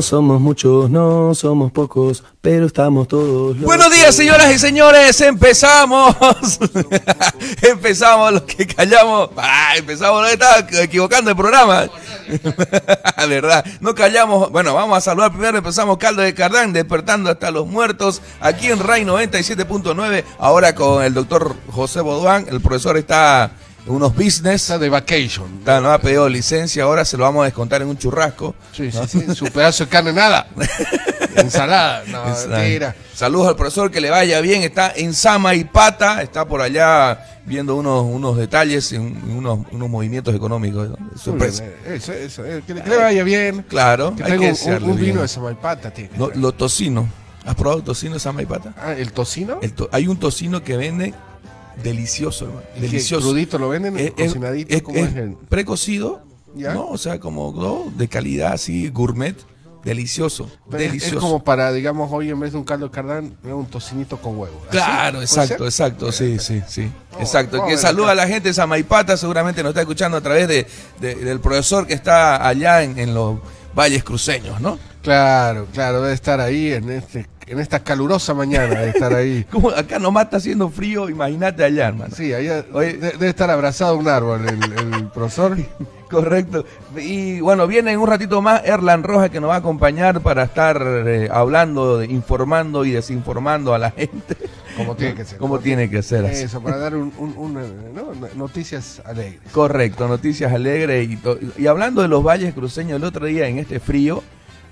No somos muchos, no somos pocos, pero estamos todos. Buenos días, señoras y señores. Empezamos. empezamos los que callamos. Ah, empezamos, no estaba equivocando el programa. verdad, no callamos. Bueno, vamos a saludar primero. Empezamos Caldo de Cardán, despertando hasta los muertos. Aquí en RAI 97.9. Ahora con el doctor José Boduán. El profesor está unos business. Está de vacation. Está, no ha pedido licencia, ahora se lo vamos a descontar en un churrasco. Sí, sí, sí. Su pedazo de carne, nada. Ensalada. No, mentira. Saludos al profesor, que le vaya bien. Está en Sama y Pata, está por allá viendo unos, unos detalles, unos, unos movimientos económicos. Sorpresa. Eso, eso, eh, que, le, vaya bien. Claro. Que tenga un, vino de Sama y Pata. No, lo tocino. ¿Has probado tocino de Sama y Pata? Ah, ¿el tocino? hay un tocino que vende delicioso, hermano. Delicioso. ¿Crudito lo venden? Es, cocinadito? Es, es, precocido, ¿no? O sea, como de calidad así, gourmet. Delicioso, delicioso. Es como para, digamos, hoy en vez de un caldo de cardán, un tocinito con huevo. Claro, exacto, exacto, sí, sí, sí. exacto. que saluda a la gente de Samaipata, seguramente nos está escuchando a través de, del profesor que está allá en, en los valles cruceños, ¿no? Claro, claro, debe estar ahí en este en esta calurosa mañana de estar ahí. Como acá nomás está haciendo frío, imagínate allá, hermano. Sí, allá debe estar abrazado un árbol el, profesor. Correcto. Y bueno, viene en un ratito más Erlan Roja que nos va a acompañar para estar eh, hablando, informando y desinformando a la gente. Como tiene que ser. Como tiene que ser. Eso, para dar un, noticias alegres. Correcto, noticias alegres. Y, y hablando de los valles cruceños, el otro día en este frío,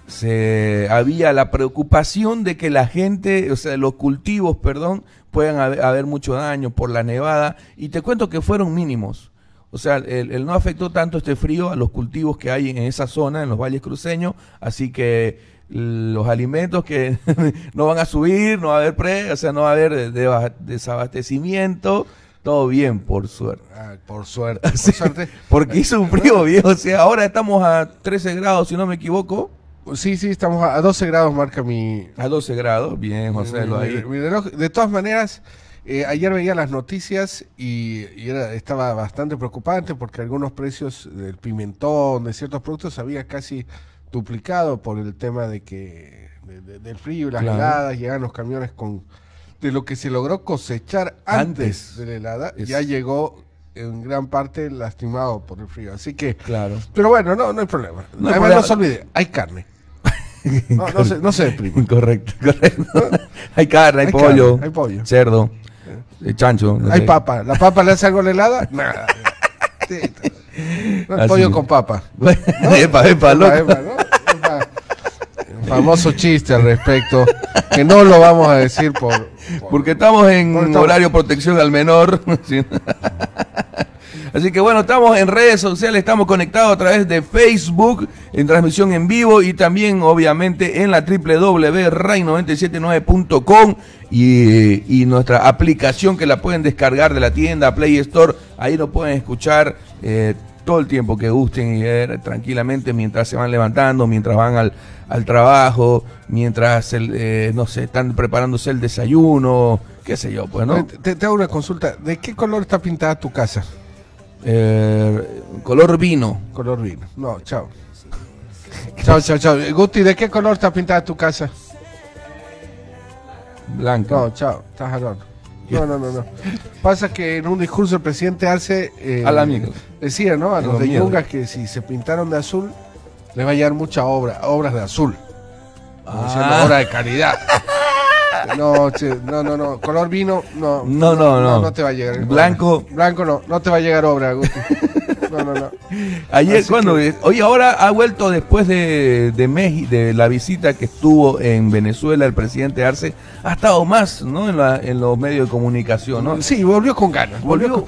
se había la preocupación de que la gente, o sea, los cultivos, perdón, puedan haber, mucho daño por la nevada. Y te cuento que fueron mínimos. O sea, el, no afectó tanto este frío a los cultivos que hay en esa zona, en los valles cruceños. Así que los alimentos que no van a subir, no va a haber pre, o sea, no va a haber desabastecimiento. Todo bien, por suerte. Ah, por suerte. Por suerte. Porque hizo un frío viejo. O sea, ahora estamos a 13 grados, si no me equivoco. Sí, sí, estamos a 12 grados, marca mi... A 12 grados, bien, José, lo ahí. De todas maneras, eh, ayer veía las noticias y, era, estaba bastante preocupante porque algunos precios del pimentón, de ciertos productos, había casi duplicado por el tema de que del frío y las heladas, llegan los camiones con... De lo que se logró cosechar antes, de la helada, ya llegó en gran parte lastimado por el frío. Así que, claro. Pero bueno, no, no hay problema. No Además, no se olvide, hay carne. No, no se, no Correcto, correcto. hay carne, hay, pollo, hay pollo, cerdo, eh, chancho. hay papa. ¿La papa le hace algo la helada? Nada. No pollo con papa. epa, epa, loco. famoso chiste al respecto, que no lo vamos a decir por... Porque estamos en horario protección al menor. Así que bueno, estamos en redes sociales, estamos conectados a través de Facebook, en transmisión en vivo y también obviamente en la www.ray979.com y, y nuestra aplicación que la pueden descargar de la tienda Play Store. Ahí nos pueden escuchar eh, todo el tiempo que gusten y ver tranquilamente mientras se van levantando, mientras van al, al trabajo, mientras, eh, no sé, están preparándose el desayuno, qué sé yo, pues, ¿no? Te, te hago una consulta. ¿De qué color está pintada tu casa? Eh, color vino. Color vino. No, chao. chao, chao, chao. Guti, ¿de qué color está pintada tu casa? Blanca. No, chao. Estás al No, no, no, no. Pasa que en un discurso el presidente Arce eh, Al amigo. decía, ¿no? A los de Yungas que si se pintaron de azul, les va a llegar mucha obra, obras de azul. Ah. obra de calidad. No, no, no, no. Color vino, no. No, no, no. No, te va a llegar. Blanco. Blanco no, no te va a llegar obra, No, no, no. Ayer, cuando. Hoy ahora ha vuelto después de, de, México, de la visita que estuvo en Venezuela el presidente Arce, ha estado más, ¿no? En, la, en los medios de comunicación, ¿no? Sí, volvió con ganas. Volvió,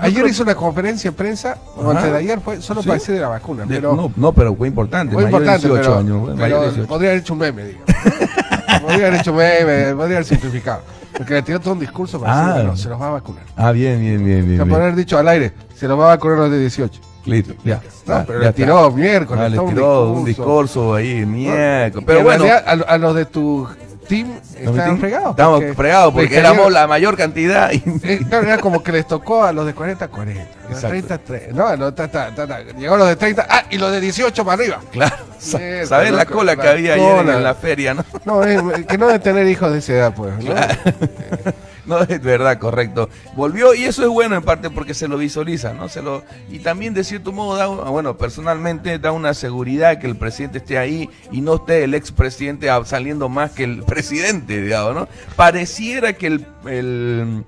ayer hizo una conferencia de prensa, o antes de ayer fue solo para decir de la vacuna. pero, no, no, pero fue importante. Fue importante, 18 pero, años. podría haber hecho un meme, digo. podría haber hecho meme, podría haber simplificado. Porque le tiró todo un discurso para decir, ah. se los va a vacunar. Ah, bien, bien, bien, bien. Se podría haber dicho al aire, se los va a vacunar los de 18. Listo, ya. No, pero le tiró miércoles. Ah, le tiró un discurso, ahí, miércoles. Pero bueno. a, los de tu team Los estaban fregados. Estábamos porque fregados porque éramos la mayor cantidad. y- Eh, claro, era como que les tocó a los de 40, 40. a Los Exacto. 30, 30. No, no, ta, ta, ta, ta. Llegó los de 30. Ah, y los de 18 para arriba. Claro. Sa- Mierda, ¿Sabes la loco, cola que la había ayer en, cola. la feria, no? No, eh, que no de tener hijos de esa edad, pues. ¿no? No, es verdad, correcto. Volvió y eso es bueno en parte porque se lo visualiza, ¿no? Se lo y también de cierto modo da, bueno, personalmente da una seguridad que el presidente esté ahí y no esté el expresidente saliendo más que el presidente, digamos, ¿no? Pareciera que el, el,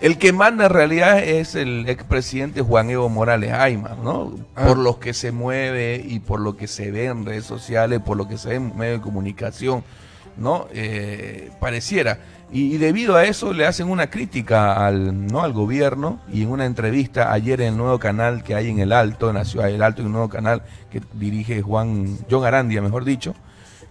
el que manda en realidad es el expresidente Juan Evo Morales Ayma, ¿no? Ah. Por lo que se mueve y por lo que se ve en redes sociales, por lo que se ve en medios de comunicación, ¿no? Eh, pareciera. Y, y debido a eso le hacen una crítica al, ¿no? al gobierno y en una entrevista ayer en el nuevo canal que hay en el Alto, en la ciudad del Alto, en un nuevo canal que dirige Juan, John Arandia, mejor dicho,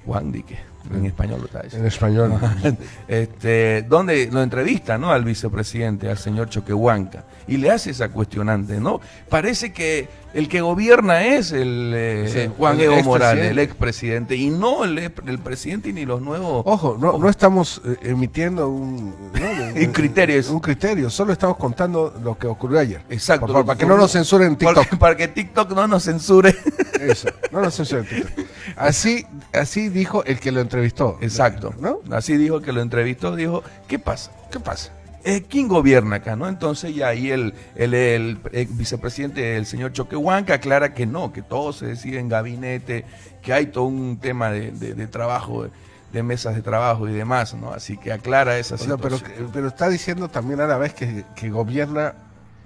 Juan Dique, en español lo está diciendo En español. este, donde lo entrevista ¿no? al vicepresidente, al señor Choquehuanca, y le hace esa cuestionante, ¿no? Parece que el que gobierna es el eh, Sí, Juan el Evo. Morales, el expresidente, y no el, el presidente ni los nuevos... Ojo, no, no estamos eh, emitiendo un, ¿no? Un criterio. Un criterio, solo estamos contando lo que ocurrió ayer. Exacto. Por favor, para que no nos censuren en TikTok. Porque- para que TikTok no nos censure. Eso, no nos censuren en TikTok. Así, así dijo el que lo entrevistó. Exacto. ¿No? Así dijo que lo entrevistó, dijo, ¿qué pasa? ¿Qué pasa? Eh, ¿Quién gobierna acá? ¿no? Entonces ya ahí el, el, el, el vicepresidente, el señor Choquehuanca, aclara que no, que todo se decide en gabinete, que hay todo un tema de, de- de trabajo, de, mesas de trabajo y demás, ¿no? Así que aclara esa O sea, pero, situación. pero está diciendo también a la vez que, que gobierna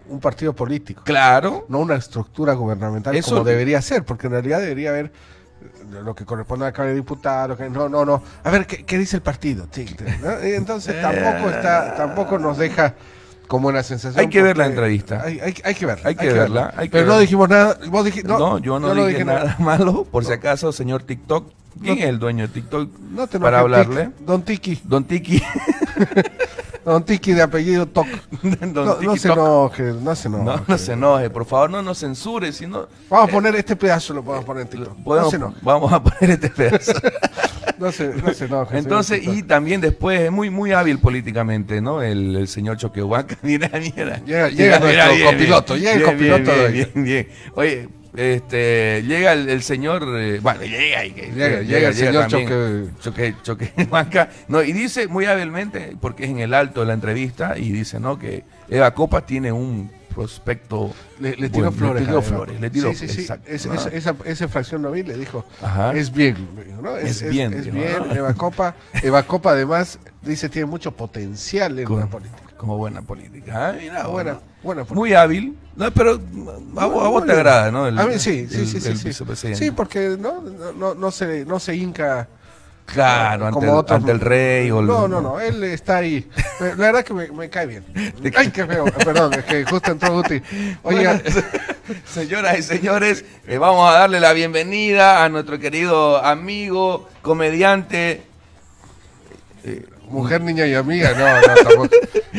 un partido político, Claro, no una estructura gubernamental Eso- como debería ser, porque en realidad debería haber eh, lo que corresponde a la Cámara de Diputados, que no, no, no. A ver, ¿qué, qué dice el partido? Sí, ¿no? Y entonces tampoco está, tampoco nos deja como una sensación. Hay que ver la entrevista. Hay, hay, hay que verla. Hay que verla, hay que pero no verla. dijimos nada. Vos dijiste, no, no, yo no, dije, nada, malo, por si acaso, señor TikTok. ¿Quién es el dueño de TikTok? No te para hablarle. Tic- Don Tiki. Don Tiki. Don Tiki de apellido Toc. Don No, no se enoje, no se enoje. No, no se enoje, por favor, no nos censure, sino Vamos a poner este pedazo, lo podemos poner en TikTok. No se enoje. vamos a poner este pedazo. No se, no se enoje. Entonces, y también después es muy muy hábil políticamente, ¿no? El, el señor Choquehuanca, mira, mira. Llega- llega nuestro copiloto, llega el bien, copiloto bien, de hoy. bien, bien, bien. Oye, este, llega el, el señor, eh, bueno, llega, y que- Llega- llega el señor también, Choque, Choquehuanca, no, y dice muy hábilmente, porque es en el alto de la entrevista, y dice, ¿no? Que Eva Copas tiene un prospecto. Le, le tiró bueno, flores. Le tiró flores, le tiró Sí, sí, sí. exacto, Es- ¿no? es- esa, esa fracción nobil le dijo, Ajá. es bien. ¿no? Es bien, Es, dijo, bien. ¿no? Eva Copa, Eva Copa además dice tiene mucho potencial en Como- la política. Como buena política. Mira, Buena, buena política. Muy hábil, no, pero a, vos- a vos Muy te agrada, ¿no? El- a mí sí, sí, el- sí, sí. el sí. Sí, porque no, no, no, se, no se hinca Claro, ante, como el, otros- ante el rey o el- No, no, no, él está ahí. La verdad que me, me cae bien. Ay, qué feo. Perdón, es que justo entró Guti. Oiga, Señoras y señores, eh, vamos a darle la bienvenida a nuestro querido amigo, comediante. mujer, niña y amiga, no, no, tampoco.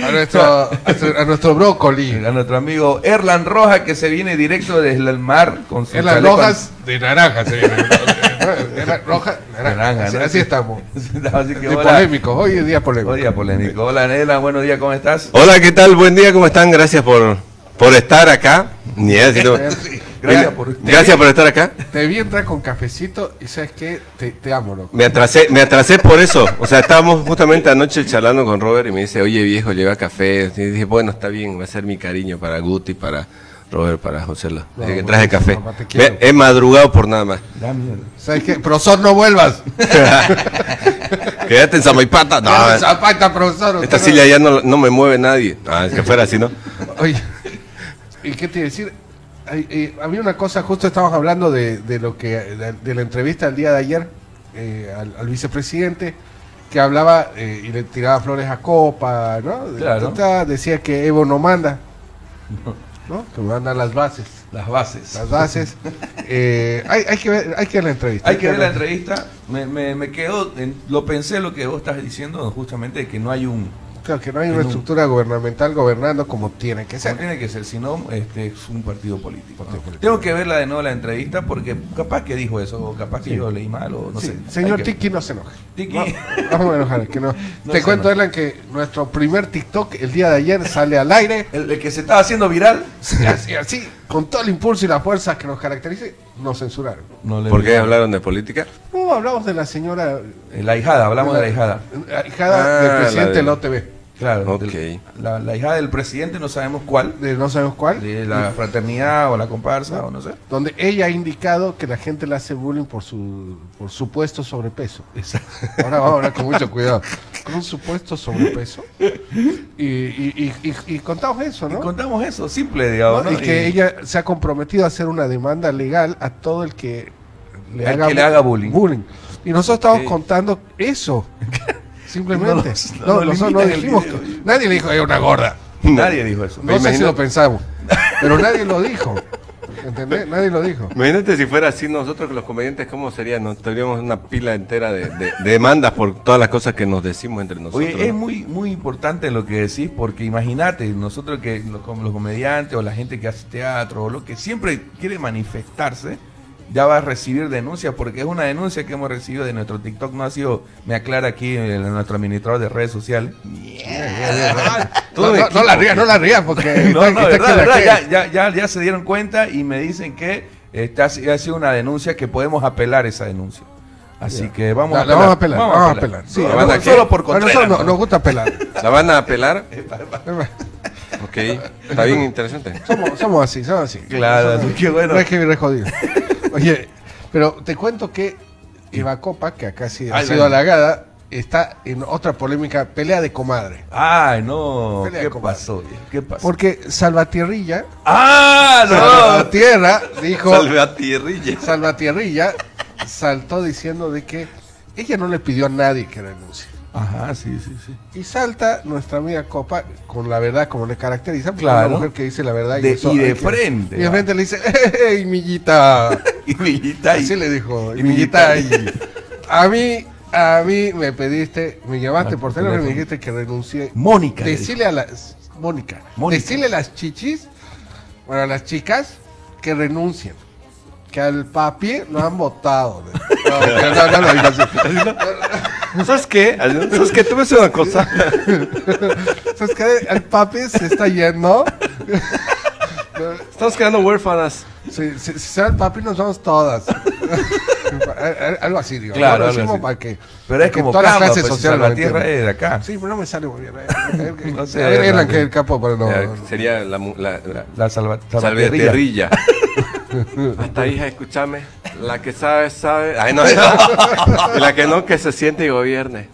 A nuestro, a, nuestro brócoli. A nuestro amigo Erlan Roja que se viene directo desde el mar con su chaleco rojas de naranja, se viene. Rojas, naranja. Naranja, así, ¿no? así estamos. Así que hola. polémico, hoy es día polémico. Hoy día polémico. Hola Nela, buenos días, ¿cómo estás? Hola, ¿qué tal? Buen día, ¿cómo están? Gracias por, por estar acá. Ni Gracias por Gracias por estar acá. Te vi entrar con cafecito y sabes qué, te, te amo, loco. Me atrasé, me atrasé por eso. O sea, estábamos justamente anoche charlando con Robert y me dice, oye viejo, lleva café. Y dije, bueno, está bien, va a ser mi cariño para Guti, para Robert, para José. Lo- No, Así que traje café. Me- he madrugado por nada más. Da miedo. ¿Sabes qué? Profesor, no vuelvas. Quédate en Samaipata. No, Zapata, profesor. esta no- silla ya no, no me mueve nadie. Ah, es que fuera así, ¿no? Oye, ¿y qué te iba a decir? Ay, eh, había una cosa, justo estábamos hablando de, de lo que de, de la entrevista del día de ayer eh, al, al vicepresidente que hablaba eh, y le tiraba flores a Copa, ¿no? Claro. Ta, decía que Evo no manda, ¿no? Que mandan las bases, Las bases. las bases. Eh, hay, hay que ver, hay que ver la entrevista. Hay que ver la entrevista. Me, me, me quedó, en- lo pensé lo que vos estás diciendo, justamente de que no hay un, Claro que no hay una estructura gubernamental gobernando como tiene que ser. tiene que ser, si no, este, es un partido político. Partido político. Tengo que verla de nuevo la entrevista porque capaz que dijo eso, o capaz que yo leí mal, o no Sí, sé. Señor que- Tiki, no se enoje. Tiki. Va- Vamos a enojar, que no. No Te cuento. Elan, que nuestro primer TikTok el día de ayer sale al aire. El, el que se estaba haciendo viral, así, así, con todo el impulso y la fuerza que nos caracteriza, nos censuraron. no le ¿Por qué hablaron de política? No, hablamos de la señora La hijada, hablamos de la hijada. la hijada Ah, del presidente la de- OTV. Claro, Ok. del- la, la hijada del presidente, no sabemos cuál, De no sabemos cuál. de la fraternidad o la comparsa o no sé. Donde ella ha indicado que la gente le hace bullying por su por supuesto sobrepeso. Ahora vamos a hablar con mucho cuidado. Con un supuesto sobrepeso. Y, y, y, y- y contamos eso, ¿no? Contamos eso, simple, digamos. ¿no? ¿no? Y que ella se ha comprometido a hacer una demanda legal a todo el que le, haga, que le haga bullying. Y nosotros estamos contando eso. Simplemente. No No, no nos nosotros no dijimos. que- nadie le dijo que era una gorda. Nadie dijo eso. No sé si lo pensamos. Pero nadie lo dijo. ¿Entendés? Nadie lo dijo. Imagínate si fuera así nosotros que los comediantes, ¿cómo sería? Nos tendríamos una pila entera de, de- de demandas por todas las cosas que nos decimos entre nosotros. Oye, es muy muy importante lo que decís, porque imagínate, nosotros que los, los comediantes o la gente que hace teatro o lo que siempre quiere manifestarse, ya va a recibir denuncias, porque es una denuncia que hemos recibido de nuestro TikTok, no ha sido, me aclara aquí el- nuestro administrador de redes sociales. No, no, no la rías, no la rías, porque. No, no, verdad, verdad, ya, ya, ya, ya se dieron cuenta y me dicen que este, ha, si- ha sido una denuncia que podemos apelar esa denuncia. Así que vamos, La- a la vamos a apelar, vamos a apelar. Sí, solo por A Contreras. nosotros no- ¿no? nos gusta pelar. ¿La van a apelar? ok, está bien interesante. Somos, somos así, somos así. Claro, Somos- qué bueno. No hay que jodido. Oye, pero te cuento que Eva Copa, que acá sí ha Ay, sido halagada, está en otra polémica, pelea de comadre. Ay, no. Pelea ¿Qué pasó? ¿Qué pasó? Porque Salvatierrilla, ¡Ah, no! Salvatierra, dijo, Salve a tierrilla. Salvatierrilla saltó diciendo de que ella no le pidió a nadie que renuncie. Ajá, sí, sí, sí. Y salta nuestra amiga Copa con la verdad como le caracteriza, porque Claro. una mujer que dice la verdad De- eso y de que- frente, Y de frente le dice, ¡Ey, millita! Y Millita y- Así le dijo, y y millita, Millita. y a mí, a mí me pediste, me llamaste Ah, por teléfono y me dijiste que renuncié. Mónica. le Decirle a las, Mónica, Mónica. decirle a las chichis, bueno, a las chicas, que renuncien. Que al papi lo han votado. No, no, no, no lo digo así. ¿Sabes qué? ¿Sabes qué? Tú me haces una cosa. ¿Sabes qué? El papi se está yendo. Estamos quedando huérfanas. Si, si, si se va el papi, nos vamos todas. algo así, digo. Claro, algo así. para que. Pero es para que como todas las Camba, clases pues, la tierra es de acá. Sí, pero no me sale muy bien. eh. No sé, que el capo, pero no. Sería la, la, la- La salva, Hasta hija, escúchame. La que sabe, sabe. Ay, no, no. Y la que no, que se siente y gobierne.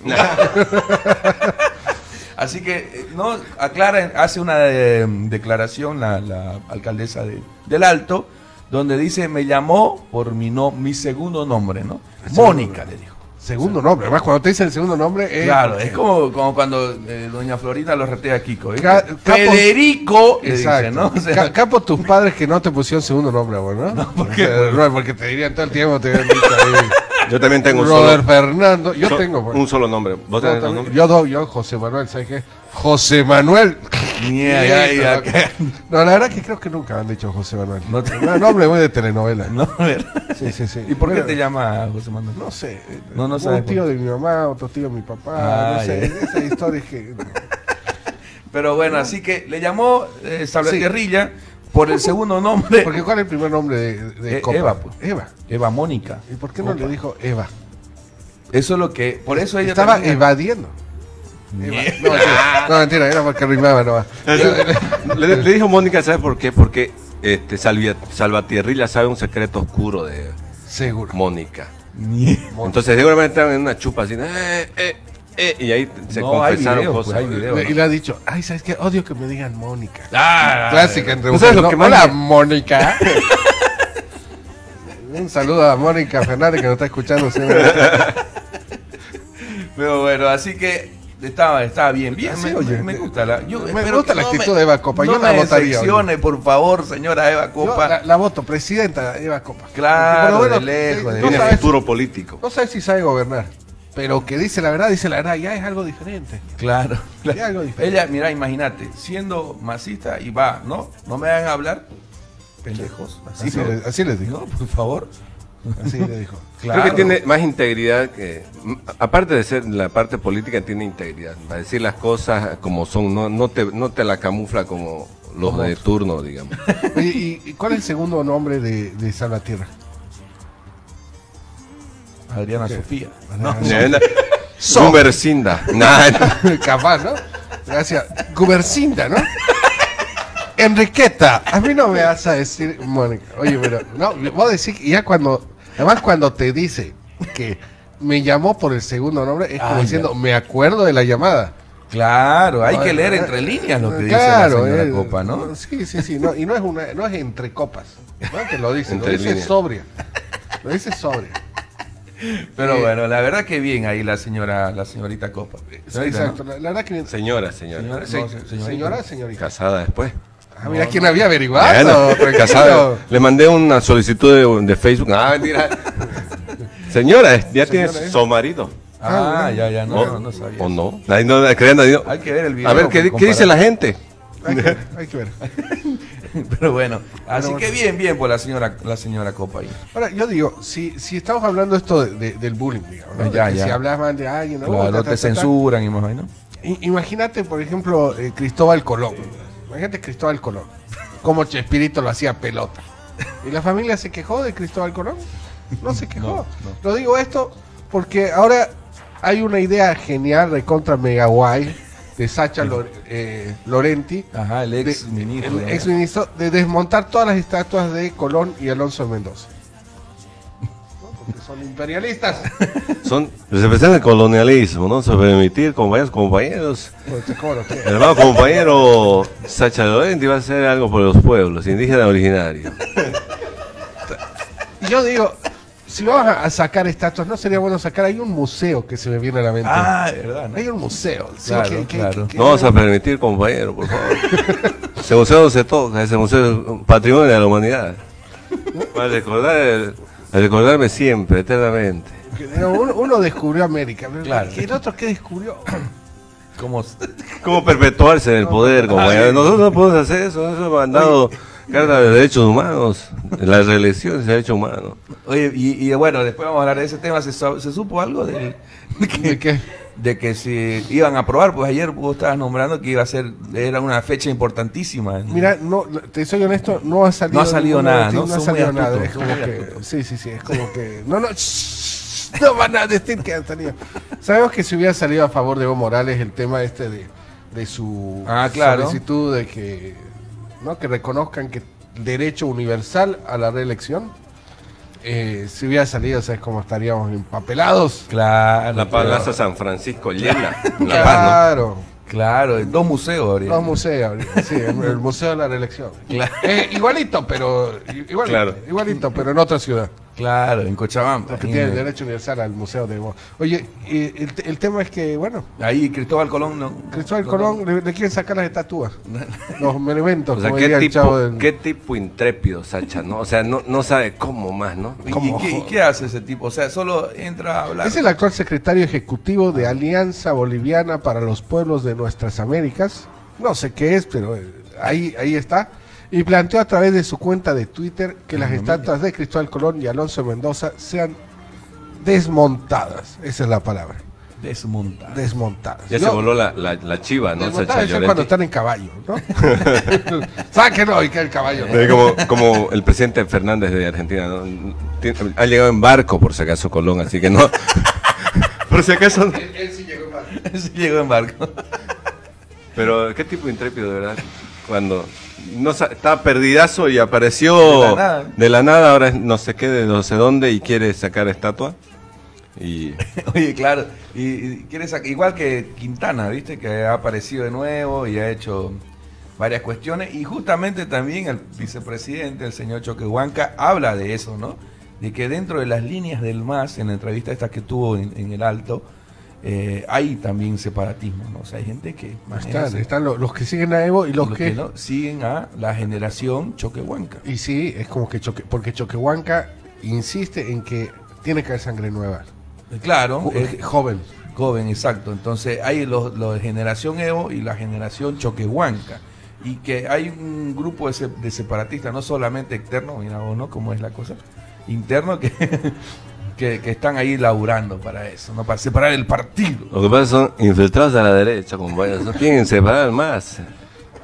Así que, eh, no, aclara, hace una eh, declaración la, la alcaldesa de, del Alto, donde dice, me llamó por mi, no, mi segundo nombre, ¿no? Mónica, le dijo. Segundo nombre. Además, cuando te dice el segundo nombre. eh, Claro, es como, como cuando eh, doña Florita lo retea a Kiko. ¿eh? Ca- capos- Federico, Exacto. dice, ¿no? O sea, Ca- Capo, tus padres que no te pusieron segundo nombre, vos, ¿no? No, ¿por qué? no, porque te dirían todo el tiempo, te habían dicho ahí. Yo también tengo un Robert solo, Fernando. Yo so- tengo. pues. un solo nombre. ¿Vos Yo tenés nombre? Yo doy, yo José Manuel, ¿sabes qué? José Manuel. Ya. No, la verdad que creo que nunca han dicho José Manuel. No No, te- nombre muy de telenovela. No, a ver. Sí, sí, sí. ¿Y por qué Pero- te llama José Manuel? No sé. No, no un sabes tío por de mi mamá, otro tío de mi papá. Ah, no sé. ya. Esa historia es que. Pero bueno, así que le llamó eh, Salvatierrilla por el segundo nombre. Porque ¿cuál es el primer nombre de, de Eh, Copa? Eva, pues. Eva. Eva Mónica. ¿Y por qué no le dijo Eva? Eso es lo que. Por eso ella Estaba también- evadiendo. No, mentira, no, mentira, era porque rimaba nomás. Le, le dijo Mónica, ¿sabes por qué? Porque este, Salvia- Salvatierrilla sabe un secreto oscuro de Seguro. Mónica. Entonces, seguramente estaban en una chupa así, eh, eh, eh, y ahí se No, confesaron videos, cosas. pues, videos. Y le ha dicho, ay, ¿sabes qué? Odio que me digan Mónica. Ah, Clásica entre ¿No sabes mujeres, lo que ¿no? Hola, Mónica. Un saludo a Mónica Fernández que nos está escuchando. siempre. Pero bueno, así que estaba, estaba bien. Bien, Sí, me, oye, me- me gusta la. Yo me espero gusta que la no actitud me- de Eva Copa, No yo la me votaría, por favor, señora Eva Yo Copa. la, la voto, presidenta Eva Copa. Claro, Pero de lejos, eh, de no futuro político. no sabes si sabe gobernar. pero que dice la verdad, dice la verdad, ya es algo diferente. Claro. Ya es algo diferente. Ella, mira, imagínate, siendo masista y va, ¿no? No me hagan hablar, pendejos. Así, Así, ¿no? le- así les dijo. No, por favor. Así le dijo. Claro. Creo que tiene más integridad que. Aparte de ser la parte política, tiene integridad. Para decir las cosas como son, no, no, te, no te la camufla como los de turno, digamos. ¿y, y cuál es el segundo nombre de, de Salvatierra? Adriana Sofía. No, Gumercinda. Nah, Capaz, ¿no? Gracias. Gubercinda, ¿no? Enriqueta. A mí no me vas a decir, Mónica. Oye, pero, no, vos decís que ya cuando, además cuando te dice que me llamó por el segundo nombre, es como diciendo, me acuerdo de la llamada. Claro, hay que leer entre líneas lo que claro, dice la señora eh, Copa, ¿no? Sí, sí, sí. No, y no es, una, no es entre copas. No que lo dice, Entre lo dice líneas. sobria. Lo dice sobria. Pero Eh, bueno, la verdad que bien ahí la señora, la señorita Copa. Señorita, Exacto. La, la verdad que. señora, señora. Señora. se- no, señorita. señora, señorita. Casada después. Ah, mira quién había averiguado. Bueno. Le mandé una solicitud de, de Facebook. Ah, mentira. Señora, ya tiene ¿eh? su marido. ¿no? Ah, ya, ya, no, ¿O, no, no sabía. o no? Ahí no, creando ahí no. Hay que ver el video. A ver, ¿qué, dice la gente? Hay que ver, hay que ver. Pero bueno, así bueno. que bien, bien por la señora, la señora Copa ahí. Ahora, yo digo, si, si estamos hablando esto de- de- del bullying, digamos, ¿no? Ya, De que ya. si hablas mal de alguien, ¿no? Claro, Ta, ta, te ta, ta. censuran y más ¿no? Imagínate, por ejemplo, eh, Cristóbal Colón. Imagínate Cristóbal Colón. Como Chespirito lo hacía pelota. ¿Y la familia se quejó de Cristóbal Colón? No se quejó. No, no. Lo digo esto porque ahora hay una idea genial de contra mega guay de Sacha eh, Lorenti. Ajá, el ex de- ministro. el ¿no? ex ministro de desmontar todas las estatuas de Colón y Alonso de Mendoza. Son imperialistas. Son representan el colonialismo, ¿no? Se permitir, compañeros, compañeros. Pues, ¿cómo lo quieren? El hermano compañero Sacha Lorenti va a hacer algo por los pueblos, indígenas originarios. Y yo digo, si vamos a sacar estatuas, ¿no sería bueno sacar? Hay un museo que se me viene a la mente. Ah, de verdad, ¿no? Hay un museo. sí, Claro, que- que- claro. que- No vamos a permitir, compañero, por favor. Ese museo no se toca, ese museo es un patrimonio de la humanidad. Para recordar, a recordarme siempre, eternamente. no, uno, uno descubrió América. pero Claro. ¿Y el otro qué descubrió? ¿Cómo? ¿Cómo perpetuarse en el poder, compañero? Nosotros no podemos hacer eso, eso ha mandado Carta de Derechos Humanos, la reelección de derechos humanos. Oye, y, y bueno, después vamos a hablar de ese tema. ¿Se, supo algo del- de, que, ¿De qué? De que si iban a aprobar? Pues ayer vos estabas nombrando que iba a ser, era una fecha importantísima. Mira, no, te soy honesto, no ha salido, No ha salido ninguna nada, ¿no? No ha salido nada. Es como que, sí, sí, sí, es como que, no, no, shh, no van a decir que han salido. Sabemos que si hubiera salido a favor de Evo Morales el tema este de, de su Ah, claro. solicitud de que, no, que reconozcan que derecho universal a la reelección, eh, si hubiera salido, ¿sabes cómo estaríamos empapelados? Claro, La Plaza San Francisco llena. La Paz, Claro. claro, dos museos habría. Los museos, sí, el, el Museo de la Reelección. Claro. Eh, igualito, pero igualito, Claro. igualito, pero en otra ciudad. Claro, en Cochabamba. Que tiene el derecho universal al Museo de Evo. Oye, y el, el tema es que, bueno, Ahí Cristóbal Colón no. Cristóbal Colón le, le quieren sacar las estatuas, los monumentos, O sea, como ¿qué diría el chavo tipo, del- qué tipo intrépido, Sacha, ¿no? O sea, no, no sabe cómo más, ¿no? ¿Y, ¿Cómo? y qué, y qué hace ese tipo? O sea, solo entra a hablar. Es el actual secretario ejecutivo de Alianza Boliviana para los Pueblos de Nuestras Américas. No sé qué es, pero eh, ahí, ahí está. Y planteó a través de su cuenta de Twitter que las estatuas de Cristóbal Colón y Alonso Mendoza sean desmontadas. Esa es la palabra. Desmontar. Desmontadas. Ya Yo- se voló la, la, la chiva, ¿no? desmontadas es cuando están en caballo, ¿no? Sáquenlo y que el caballo. Eh, como, como el presidente Fernández de Argentina, ¿no? Ha llegado en barco, por si acaso, Colón, así que no. por si acaso. no. Él sí llegó mal. Sí llegó en barco. Pero qué tipo intrépido, de verdad. Cuando no estaba perdidazo y apareció De la nada. de la nada, ahora no sé qué, de no sé dónde y quiere sacar estatua. Y Oye, claro, y, y quiere igual que Quintana, ¿viste? Que ha aparecido de nuevo y ha hecho varias cuestiones. Y justamente también el vicepresidente, el señor Choquehuanca, habla de eso, ¿no? De que dentro de las líneas del MAS, en la entrevista esta que tuvo en, en el Alto, eh, hay también separatismo, ¿no? O sea, hay gente que Están, están lo- los, que siguen a Evo y los, los que... que no siguen a la generación Choquehuanca. Y sí, es como que Choque, porque Choquehuanca insiste en que tiene que haber sangre nueva. Claro, Jo- eh, joven. joven, exacto. Entonces hay los, los de generación Evo y la generación Choquehuanca. Y que hay un grupo de, se- de separatistas, no solamente externos, mira vos, ¿no? ¿Cómo es la cosa? Interno que, que, que están ahí laburando para eso, ¿no? Para separar el partido. Lo que pasa son infiltrados a la derecha, compañeros. No quieren separar más.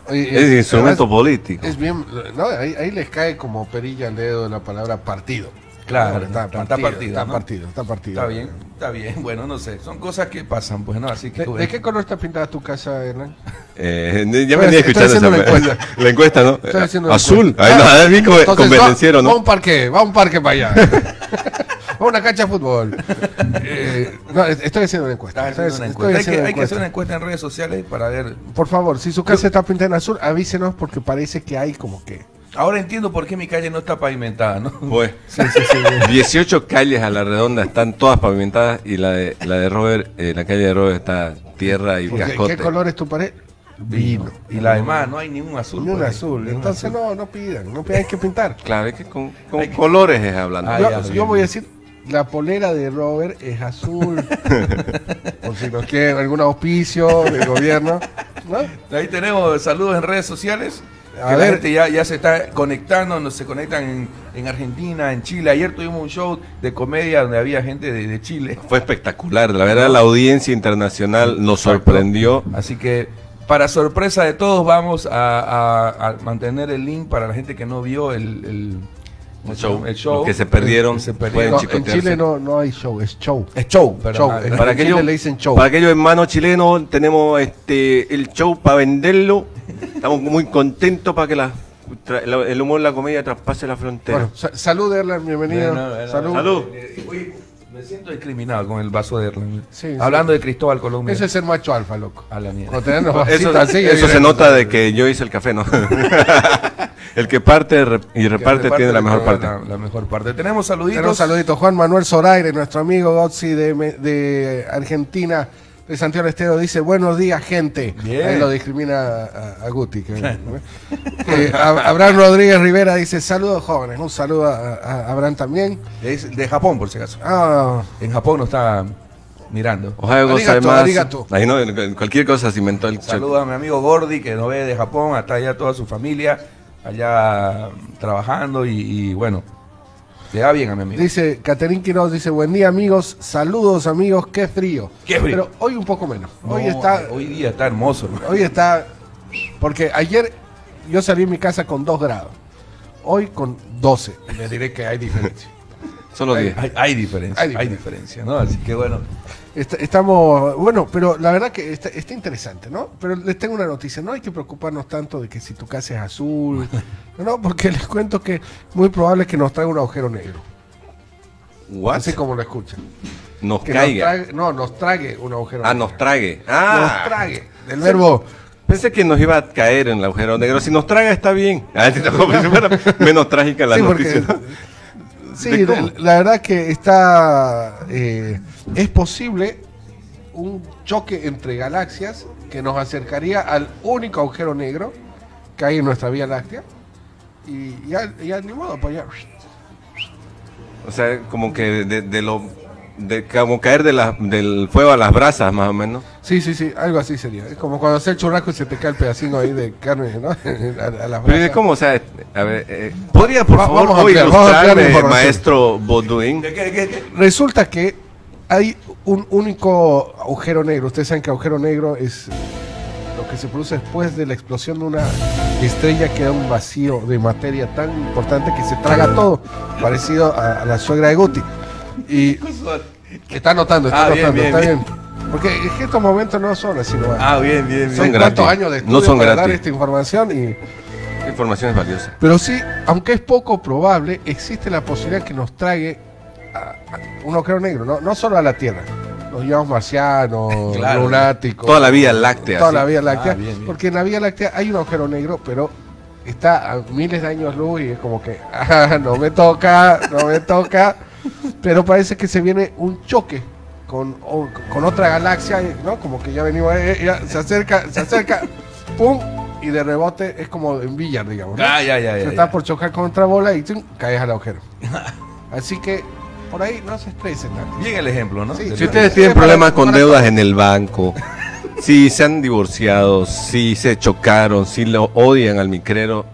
Oye, Es instrumento además, político. Es bien, no, ahí, ahí les cae como perilla al dedo la palabra partido. Claro, está, está partido, partido, está ¿no? partido, está partido. Está bien, está bien. Bueno, no sé, son cosas que pasan, pues, ¿no? Así que... ¿De, qué color está pintada tu casa, Hernán? Eh, ya venía escuchando esa- la encuesta. la encuesta, ¿no? Estoy haciendo la Azul. encuesta. Ahí Ah, no, a ver, conven- entonces, convencieron, va, va a ¿no? un parque, va a un parque para allá. a una cancha de fútbol. Eh, no, estoy haciendo una encuesta. Estoy- estoy. Hay, haciendo que, una hay que hacer una encuesta en redes sociales para ver. Por favor, si su casa está pintada en azul, avísenos porque parece que hay como que... Ahora entiendo por qué mi calle no está pavimentada, ¿no? Pues, Sí, sí, sí. 18 calles a la redonda están todas pavimentadas y la de, la de Robert, eh, la calle de Robert está tierra y Porque, cascote. ¿Qué color es tu pared? Vino. Y la demás, no hay ningún azul. Ni un ahí. azul. Ni un Entonces azul. no, no pidan, no pidan, hay que pintar. Claro, es que con, con colores es hablando. Ah, yo, ya, yo bien, voy a decir, la polera de Robert es azul. Por si nos quieren algún auspicio del gobierno. ¿no? Ahí tenemos saludos en redes sociales. A que la ver. gente ya, ya se está conectando, nos se conectan en, en Argentina, en Chile. Ayer tuvimos un show de comedia donde había gente de, de Chile. Fue espectacular, la verdad la audiencia internacional nos Exacto. sorprendió. Así que, para sorpresa de todos, vamos a, a- a mantener el link para la gente que no vio el, el, El show. el show. Los que se perdieron, se perdieron. No, en. Chile no, no hay show, es show. Es show, perdón. Show, Para Chile aquellos, le dicen show. para aquellos hermanos chilenos tenemos este el show para venderlo. Estamos muy contentos para que la, tra- la- el humor, la comedia traspase la frontera. Bueno, sa- salud, Erlan, bienvenido. No, salud. Salud. Me siento discriminado con el vaso de. Sí, sí. Hablando de Cristóbal Colombia. Eso es ser macho alfa, loco. A la mierda. Eso así, eso se nota de que yo hice el café, ¿no? el que parte y reparte tiene la mejor parte. La, la mejor parte. Tenemos saluditos. Tenemos un saludito. Juan Manuel Zoraire, nuestro amigo Gotzi de Argentina, de Santiago Estero, dice: Buenos días, gente. Bien. Ahí lo discrimina a, a Guti. que- Eh, Ab- Abraham Rodríguez Rivera dice: Saludos, jóvenes. Un saludo a, a Abraham también. Es de Japón, por si acaso. Ah, En Japón no está mirando. Arigato, gozaimasu. arigato. Ahí no, cualquier cosa se inventó el Saludos a mi amigo Gordy, que nos ve de Japón, hasta allá toda su familia, allá trabajando y, y bueno, le va bien a mi amigo. dice Caterín Quiroz: dice, Buen día, amigos. Saludos, amigos. Qué frío. Qué frío. Pero hoy un poco menos. Hoy está. hoy día está hermoso. Hoy está. Porque ayer yo salí de mi casa con 2 grados. Hoy con 12. Y les diré que hay diferencia. Solo 10. Hay, hay diferencia, Hay hay diferencia. ¿no? Así que bueno, Est- estamos. Bueno, pero la verdad que está, está interesante, ¿no? Pero les tengo una noticia. No hay que preocuparnos tanto de que si tu casa es azul. No, porque les cuento que muy probable que nos traiga un agujero negro. What? Así como lo escuchan. Nos Que nos caiga. trague- no, nos trague un agujero Ah, negro. nos trague. Nos Ah, trague. Del verbo. Pensé que nos iba a caer en el agujero negro. Si nos traga está bien. Ah, menos trágica la Sí, porque- noticia. Sí, la verdad que está. eh, es posible un choque entre galaxias que nos acercaría al único agujero negro que hay en nuestra Vía Láctea. Y ya, ya ni modo, pues ya. O sea, como que de, de lo. De, como caer de la, del fuego a las brasas, más o menos. Sí, sí, sí, algo así sería. Es como cuando haces el churrasco y se te cae el pedacito ahí de carne, ¿no? a, a las Pero ¿y brasas. cómo? O sea, a ver, eh, ¿podría por Va- favor vamos ilustrarme, maestro qué? Resulta que hay un único agujero negro. Ustedes saben que agujero negro es lo que se produce después de la explosión de una estrella que da un vacío de materia tan importante que se traga todo, parecido a, a la suegra de Guti. Y está anotando, está Ah, anotando, bien, está bien. bien. Porque es que estos momentos no son así, ¿no? Ah, bien, bien, bien. son gratis. cuántos años de No estudio son para gratis. dar esta información y La información es valiosa. pero sí, aunque es poco probable, existe la posibilidad que nos trague a- a un agujero negro, no, no solo a la Tierra. Los llamamos marcianos, Claro. lunáticos. Toda la Vía Láctea. toda sí. la Vía Láctea. Ah, bien, bien. Porque en la Vía Láctea hay un agujero negro, pero está a miles de años luz y es como que, ah, no me toca, no me toca. Pero parece que se viene un choque con, o- con otra galaxia, ¿no? Como que ya venimos, eh, ya se acerca, se acerca, pum, y de rebote es como en billar, digamos. ¿no? Ah, ya, ya, Se ya. está ya. por chocar con otra bola y ¡tum! caes al agujero. Así que por ahí no se estresen tanto. Bien el ejemplo, ¿no? Sí, Si ustedes tienen problemas con deudas en el banco, si se han divorciado, si se chocaron, si lo odian al micrero,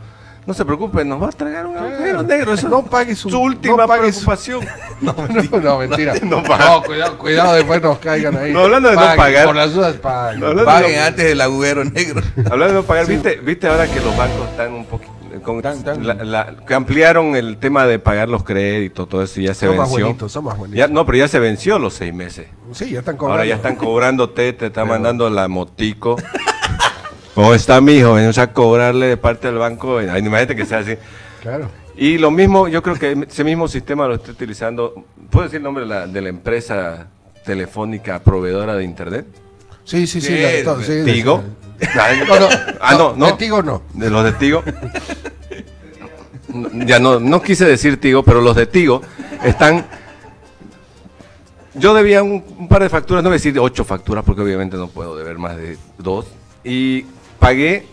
no se preocupen, nos va a tragar un agujero negro. Eso No pague su, su última no pague su- preocupación. No, no, mentira. No No, pague. cuidado, cuidado, después nos caigan ahí. No, hablando de no pagar. Por las dudas, paguen. No, Paguen antes del agujero negro. Hablando de no pagar, ¿viste, viste ahora que los bancos están un poquito... con- Tan, tan. la- la- que ampliaron el tema de pagar los créditos, todo eso y ya se Son más bonitos, son más bonitos. Ya, no, pero ya se venció los seis meses. Sí, ya están cobrando. Ahora ya están cobrándote, te están mandando la motico. ¿Cómo está mi hijo? Venimos a cobrarle de parte del banco. Ay, imagínate que sea así. Claro. Y lo mismo, yo creo que ese mismo sistema lo está utilizando. ¿Puedo decir el nombre de la, de la empresa telefónica proveedora de internet? Sí, sí, sí. La todo, sí, Tigo. No, no, Ah, no, no. De Tigo no. De los de Tigo. Ya no, no quise decir Tigo, pero los de Tigo están. Yo debía un, un par de facturas, no voy a decir ocho facturas, porque obviamente no puedo deber más de dos. Y pagué,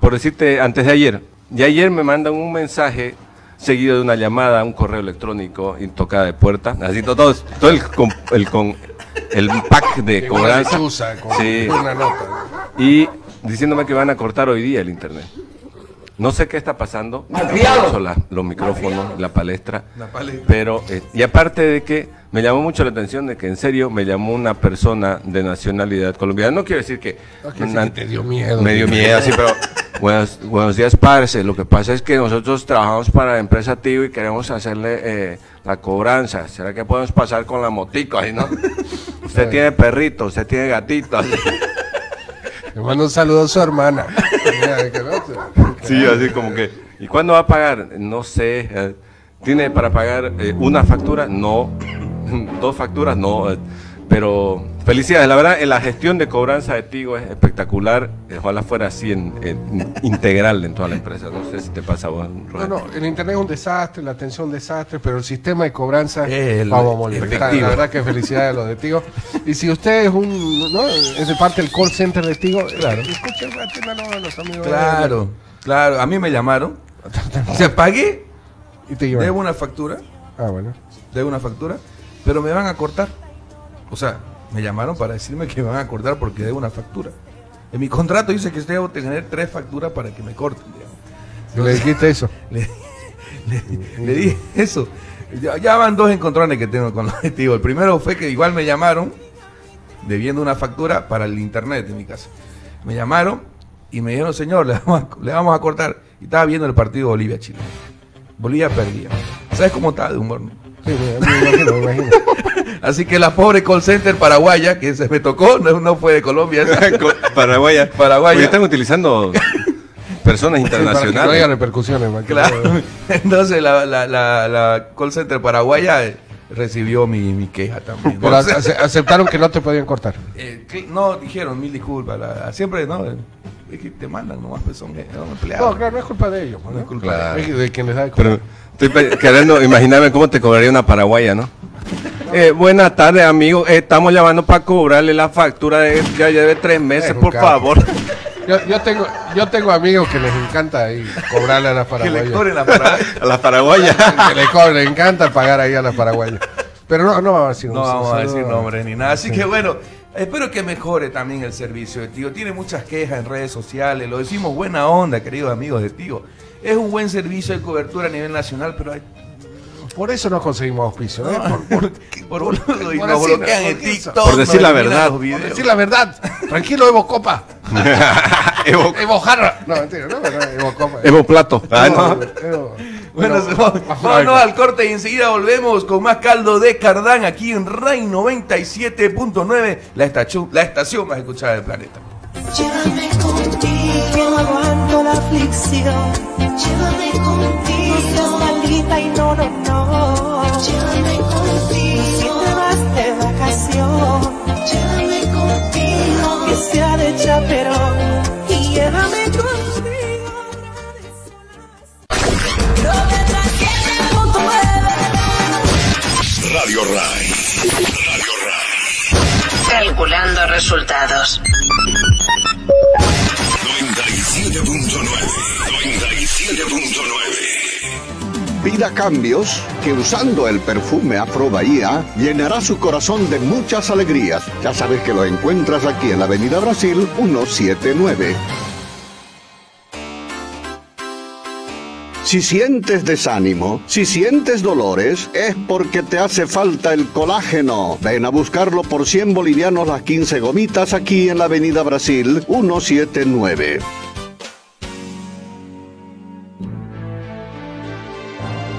por decirte, antes de ayer. Y ayer me mandan un mensaje seguido de una llamada, un correo electrónico y tocada de puerta. Así todo, todo, el, con, el, con, el pack de cobranza. lechuza, con Sí. una nota. Y diciéndome que van a cortar hoy día el internet. No sé qué está pasando. La- los micrófonos, la palestra. La palestra. Pero, eh, y aparte de que me llamó mucho la atención de que en serio me llamó una persona de nacionalidad colombiana. No quiero decir que. No quiere decir una- que te dio miedo. Me dio miedo, sí, pero. Buenos, buenos días, parce. Lo que pasa es que nosotros trabajamos para la empresa Tigo y queremos hacerle eh, la cobranza. ¿Será que podemos pasar con la motico ahí, no? Usted tiene perrito, usted tiene gatito. Le mando un saludo a su hermana. Sí, así como que. ¿Y cuándo va a pagar? No sé. eh, ¿Tiene para pagar eh, una factura? No. ¿Dos facturas? No. eh, pero felicidades. La verdad, la gestión de cobranza de Tigo es espectacular. Ojalá fuera así en, en- integral en toda la empresa. No sé si te pasa a vos, No, no, el internet es un desastre, la atención un desastre, pero el sistema de cobranza El vamos a efectivo. La verdad que felicidades a los de Tigo. Y si usted es un, ¿no? es de parte del call center de Tigo, claro. escuchen, atiéndanlo a los amigos. Claro, claro. A mí me llamaron. O sea, pagué, Y te llevan. debo una factura, Ah, bueno. debo una factura, pero me van a cortar. O sea, me llamaron para decirme que me van a cortar porque debo una factura. En mi contrato dice que debo tener tres facturas para que me corten, le dijiste eso. Le, le- le dije eso. Ya, ya van dos encontrones que tengo con los testigos. El primero fue que igual me llamaron debiendo una factura para el internet de mi casa. Me llamaron y me dijeron, señor, le vamos a, le vamos a cortar. Y estaba viendo el partido Bolivia-Chile. Bolivia perdía. ¿Sabes cómo estaba de humor? Sí, me, imagino, me imagino. Así que la pobre call center paraguaya que se me tocó, no, no fue de Colombia. Paraguaya. Paraguaya. Están utilizando personas para que no haya internacionales. repercusiones. que Claro. Entonces la, la, la, la call center paraguaya eh, recibió mi, mi queja también. Pero ace- aceptaron que no te podían cortar. eh, no, dijeron mil disculpas. la- siempre, ¿no? Es que te mandan nomás, pues son, eh, son empleados. No, claro, no es culpa de ellos. ¿no? No es culpa Claro. Es de quien les da de Pero estoy queriendo imaginarme cómo te cobraría una paraguaya, ¿no? Eh, buenas tardes, amigo. Eh, estamos llamando para cobrarle la factura de ya lleve tres meses, por favor. Yo, yo tengo, yo tengo amigos que les encanta ahí cobrarle a las que paraguayas. le cobren la. A la paraguaya. que le cobren, les encanta pagar ahí a las paraguayas. Pero no, no vamos a decir No un vamos a decir nombres ni nada. Así que bueno, espero que mejore también el servicio de Tigo. Tiene muchas quejas en redes sociales. Lo decimos buena onda, queridos amigos de Tigo. Es un buen servicio de cobertura a nivel nacional, pero hay Por eso no conseguimos auspicio. ¿eh? No, Por, por boludo y por nos así, bloquean por en eso. TikTok. Por decir la verdad. por decir la verdad. Tranquilo, Evo Copa. Evo, Evo Jarra. No, mentira, no, no, Evo Copa. Evo Plato. Ah, no. Evo- Bueno, Bueno, vámonos al corte y enseguida volvemos con más caldo de Cardán aquí en Ray 97.9, la estación, la estación más escuchada del planeta. Llévame contigo, no aguanto la aflicción. Llévame contigo, no seas maldita y no, no, no. Llévame contigo, si te vas de vacación. Llévame contigo, que sea de chaperón. Y llévame Radio Rai. Radio Rai. Calculando resultados. 97.9. 97.9. pida cambios que usando el perfume Afro Bahía llenará su corazón de muchas alegrías. Ya sabes que lo encuentras aquí en la Avenida Brasil 179. Si sientes desánimo, si sientes dolores, es porque te hace falta el colágeno. Ven a buscarlo por 100 bolivianos las 15 gomitas aquí en la Avenida Brasil 179.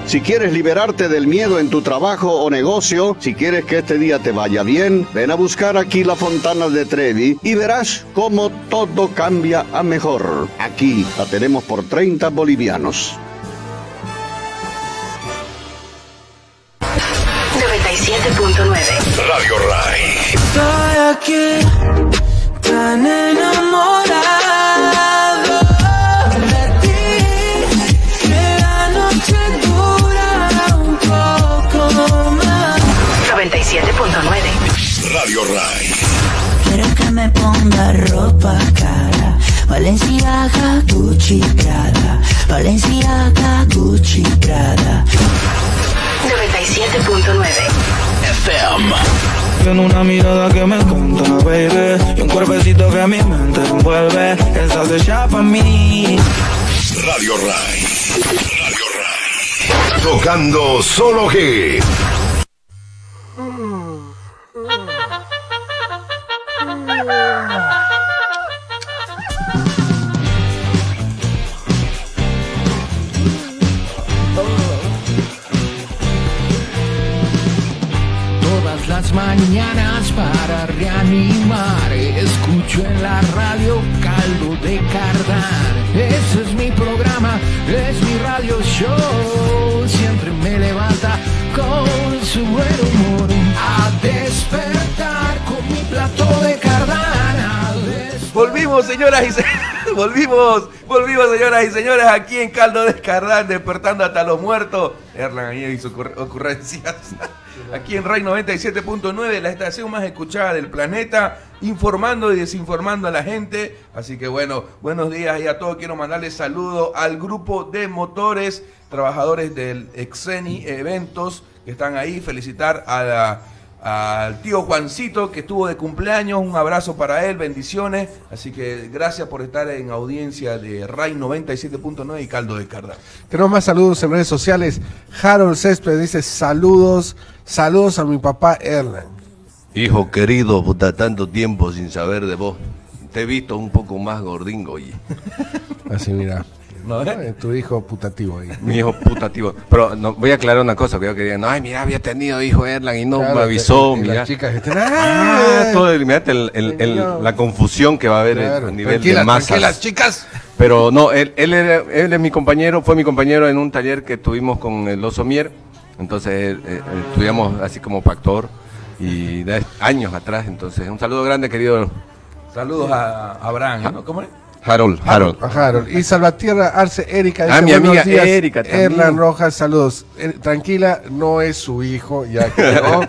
Si quieres liberarte del miedo en tu trabajo o negocio, si quieres que este día te vaya bien, ven a buscar aquí la Fontana de Trevi y verás cómo todo cambia a mejor. Aquí la tenemos por 30 bolivianos. Tan enamorado de ti, que la noche dura un poco más. 97.9. Radio Rai. Quiero que me ponga ropa cara, Valenciaga, Gucci, Prada, Valenciaga, Gucci, Prada. 97.9. Tiene una mirada que me encanta, baby Y un cuerpecito que a mi mente envuelve Estás hecha para mí Radio Rai. Radio Rai. Tocando solo G. Todas las mañanas para reanimar Escucho en la radio caldo de cardán Ese es mi programa, es mi radio show Siempre me levanta con su buen humor A despertar con mi plato de cardán A des- Volvimos, señoras y señores. Volvimos, volvimos, señoras y señores, aquí en Caldo de Escardán, despertando hasta los muertos. Erlan y sus ocurre- ocurrencias. Aquí en RAI 97.9, la estación más escuchada del planeta, informando y desinformando a la gente. Así que bueno, buenos días y a todos. Quiero mandarles saludos al grupo de motores, trabajadores del Exeni Eventos, que están ahí. Felicitar a la- al tío Juancito que estuvo de cumpleaños, un abrazo para él, bendiciones, así que gracias por estar en audiencia de RAI 97.9 y Caldo de Carda. Tenemos más saludos en redes sociales. Harold Césped dice saludos, saludos a mi papá Erlan. Hijo querido, puta, tanto tiempo sin saber de vos. Te he visto un poco más gordingo, oye. Así mira. ¿No, eh? Eh, Tu hijo putativo ahí. Mi hijo putativo. Pero no, voy a aclarar una cosa, que yo quería, no, ay, mira, había tenido hijo Erlan y no Claro, me avisó, mira. Las chicas están, Ah, todo mirate el- el- el- Señor. la confusión que va a haber Claro, a nivel de masas. chicas. Pero no, él, él, era- él es mi compañero, fue mi compañero en un taller que tuvimos con el Oso Mier. Entonces eh, eh, estudiamos así como factor y de años atrás. Entonces, un saludo grande, querido Saludos a Abraham, ¿no? ¿Cómo es? Harold. Harold. Harold. Y Salvatierra Arce Erika dice, Ah, mi "Buenos amiga días, Erika también. Erlan Rojas, saludos. Eh, tranquila, no es su hijo, ya quedó.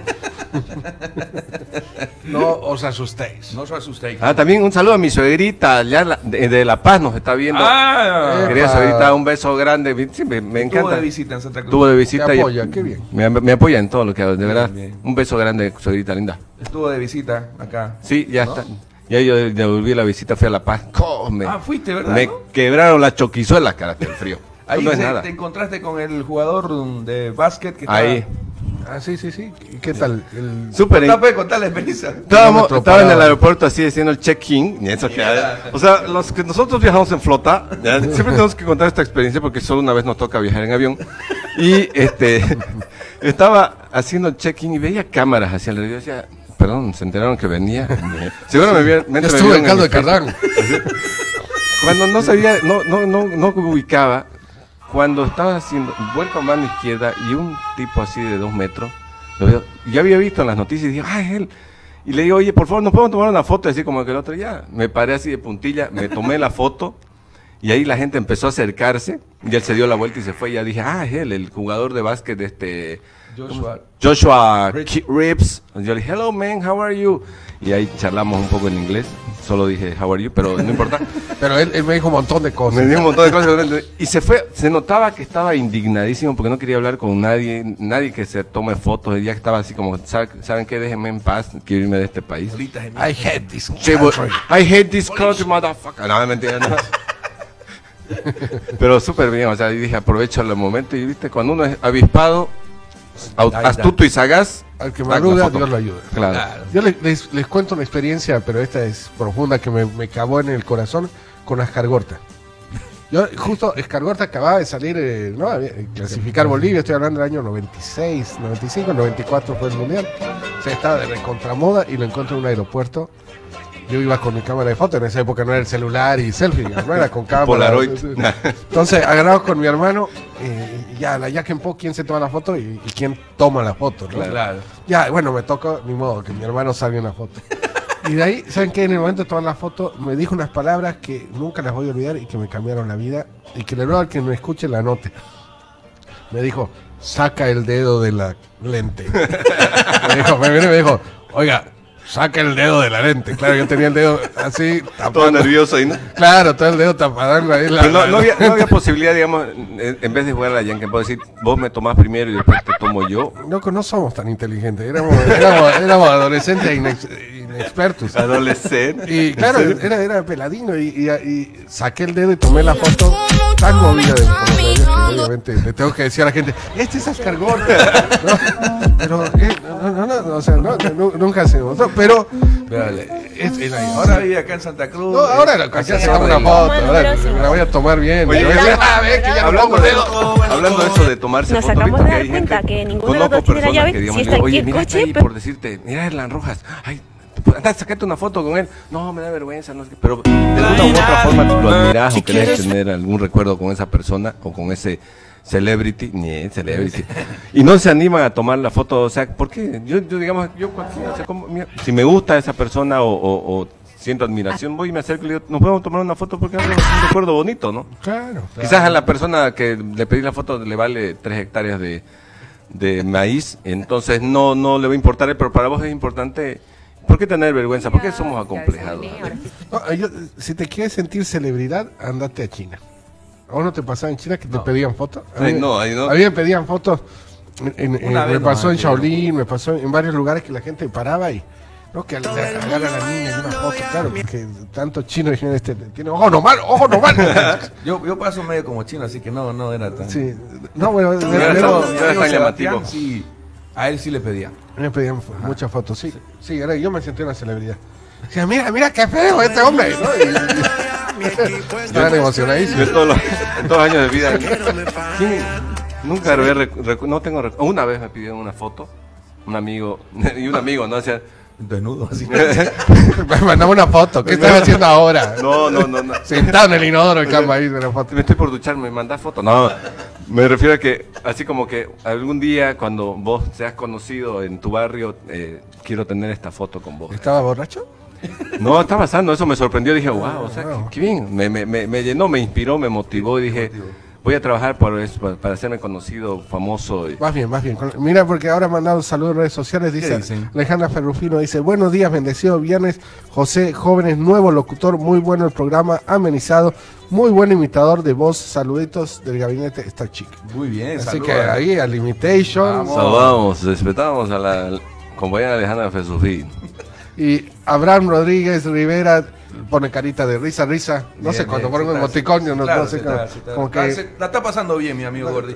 no os asustéis. No os asustéis. Ah, también un saludo a mi suegrita allá de, de La Paz nos está viendo. Ah, Querida Epa. suegrita, un beso grande. Sí, me, me estuvo encanta. de visita en Santa Cruz. De visita. Y- apoya, qué bien. Me, me apoya en todo lo que hago, de verdad. bien. Un beso grande, suegrita linda. Estuvo de visita acá. Sí, ya está. Ya yo devolví la visita, fui a La Paz. Come. Ah, fuiste, ¿verdad? Me no? quebraron las choquizuelas, cara, del frío. Ahí no es se- nada. te encontraste con el jugador de básquet que Ahí. estaba... Ah, sí, sí, sí. ¿Y qué tal? El- Súper. Pues, contá la experiencia. Estábamos, estaba en el aeropuerto así haciendo el check-in. y eso que- O sea, los que nosotros viajamos en flota, ya, siempre tenemos que contar esta experiencia porque solo una vez nos toca viajar en avión. Y este estaba haciendo el check-in y veía cámaras hacia alrededor. Yo decía, perdón, se enteraron que venía. Seguro me vieron. Ya estuve en caldo de cardán. Cuando no sabía, no, no, no, no ubicaba, cuando estaba haciendo vuelco a mano izquierda y un tipo así de dos metros, lo veo, yo había visto en las noticias y dije, ah, es él. Y le digo, oye, por favor, ¿nos podemos tomar una foto? Así como que el otro, ya, me paré así de puntilla, me tomé la foto y ahí la gente empezó a acercarse y él se dio la vuelta y se fue y ya dije, ah, es él, el jugador de básquet de este, Joshua. Joshua Reeves. Yo le dije, hello man, how are you? Y ahí charlamos un poco en inglés. Solo dije, how are you, pero no importa. Pero él, él me dijo un montón de cosas. Me dio un montón de cosas. Y se fue, se notaba que estaba indignadísimo porque no quería hablar con nadie, nadie que se tome fotos. Y ya estaba así como, "¿Sabe- ¿saben qué? Déjenme en paz, quiero irme de este país. I hate this country. I hate this country, motherfucker. No, mentira, no. Pero súper bien, o sea, y dije, aprovecho el momento y viste, cuando uno es avispado. Astuto y sagaz, Al que madruga. Dios lo ayuda. Claro. Yo les, les- les cuento una experiencia, pero esta es profunda, que me, me cavó en el corazón con Ascargorta. Yo, justo, Escargorta acababa de salir, eh, ¿no? Había- clasificar Bolivia, estoy hablando del año 96, 95, 94 fue el mundial. O sea, estaba de recontramoda y lo encuentro en un aeropuerto. Yo iba con mi cámara de foto, en esa época no era el celular y selfie, no era con cámara. Polaroid. Entonces, agarrado con mi hermano, eh, ya, la Jack Po, quién se toma la foto y, y quién toma la foto, ¿no? Claro. Ya, bueno, me tocó, ni modo, que mi hermano salga en la foto. Y de ahí, ¿saben qué? En el momento de tomar la foto, me dijo unas palabras que nunca las voy a olvidar y que me cambiaron la vida. Y que le ruego al que me escuche la note. Me dijo, saca el dedo de la lente. me dijo, me me dijo, oiga, saca el dedo de la lente. Claro, yo tenía el dedo así, Todo nervioso ahí, ¿no? Claro, todo el dedo tapando ahí. La, Pero no, había, no había posibilidad, digamos, en, en vez de jugar a la Yankee, puedo decir, vos me tomás primero y después te tomo yo. Loco, no somos tan inteligentes. Éramos, éramos, éramos adolescentes e inex- inexpertos. Adolescente. Y claro, era, era peladino y, y- y saqué el dedo y tomé la foto tan movida de nervios que obviamente le tengo que decir a la gente, este es Ascargorta. ¿no? Pero, eh, no, no, no, o sea, no, no, nunca se notó, pero Espérale. es, es ahí. Ahora vive acá en Santa Cruz. No, ahora lo que hacía se toma una foto, ahora me la voy a tomar bien. Oye, voy a ah, que ya no hablando, de, hablando de eso de tomarse Nos fotos, acabamos de dar cuenta que ninguno de los dos tiene la llave, que, digamos, si está aquí Oye, el coche, pero- por decirte, mira Erlan Rojas, ay, anda, sacate una foto con él. No, me da vergüenza, no. Pero de una u otra forma lo admiras o querés tener algún recuerdo con esa persona o con ese celebrity, ni celebrity. y no se animan a tomar la foto, o sea, ¿por qué? Yo, yo digamos, yo cualquiera, o sea, como, mira, si me gusta esa persona o, o- o siento admiración, voy y me acerco y le digo, nos podemos tomar una foto porque es un recuerdo bonito, ¿no? Claro. Quizás a la persona que le pedí la foto le vale tres hectáreas de, de maíz, entonces no, no le va a importar, pero para vos es importante. ¿Por qué tener vergüenza? ¿Por qué somos acomplejados? No, yo- si te quieres sentir celebridad, andate a China. ¿A vos no te pasaba en China que te pedían fotos? A Ay, mí- no, ahí no. A mí me pedían fotos. en- en- me pasó en Shaolin, me pasó en varios lugares que la gente paraba y. No, que agarra a la niña y una foto, claro, porque tanto chino dijeron este, tiene ojo normal, ojo normal. Yo, yo paso medio como chino, así que no, no era tan. sí, no, bueno, Luego, está amigo llamativo. Sí, a él sí le pedía. me pedían fo- muchas fotos, sí, sí, era- yo me sentí una celebridad. Decía, mira, mira qué feo este hombre, ¿no? Y- Estaban emocionadísimos. Yo todos los, en todos los años de vida. ¿quién- nunca había recu- recu- no tengo recu- Una vez me pidieron una foto, un amigo, y un amigo, ¿no? O sea, Desnudo, así. Me mandaba una foto, ¿qué estás haciendo ahora? no, no, no, no. Sentado en el inodoro, el cama ahí de la foto. Me estoy por duchar, me mandás foto. No, me refiero a que, así como que algún día cuando vos seas conocido en tu barrio, eh, quiero tener esta foto con vos. ¿Estaba borracho? No, está pasando, eso me sorprendió. Dije, wow, o sea, qué, qué bien. Me, me, me, me llenó, me inspiró, me motivó y dije, voy a trabajar por eso, para, para hacerme conocido, famoso. y- Más bien, más bien. Mira, porque ahora han mandado saludos en redes sociales. Dice? Alejandra Ferrufino, dice, buenos días, bendecido viernes. José Jóvenes, nuevo locutor, muy bueno el programa, amenizado, muy buen imitador de voz. Saluditos del gabinete Star Chic. Muy bien, Así saludos. que ahí, al Limitation. Vamos. Saludamos, respetamos a la compañera Alejandra Fesufín. Y Abraham Rodríguez Rivera pone carita de risa, risa. No Bien, sé, cuando está, emoticonio, sí, no, claro, no sé, como, está, está. que... La está pasando bien, mi amigo Gordy.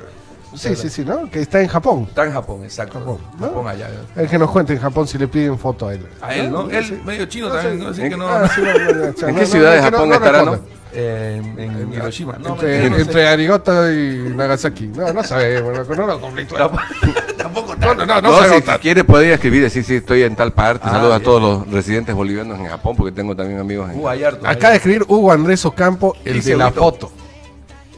Sí, sí, sí, ¿no? Que está en Japón. Está en Japón, exacto. Japón, ¿no? Japón allá. El que nos cuente en Japón si le piden foto a él. A él, ¿no? Él medio chino también, ¿no? Así que no. Ah, sí, no, ¿En qué ciudad de Japón estará, no? Eh, en, en Hiroshima. No, Entre, mentira, no sé. y Nagasaki. No, no sabemos, no, no lo conflicto. Tampoco No, no, no, no, si tanto. quiere podría escribir, decir, sí, estoy en tal parte. Ah, Saludos a todos los residentes bolivianos en Japón, porque tengo también amigos en Uh, Acaba de escribir Hugo Andrés Ocampo, el de la foto.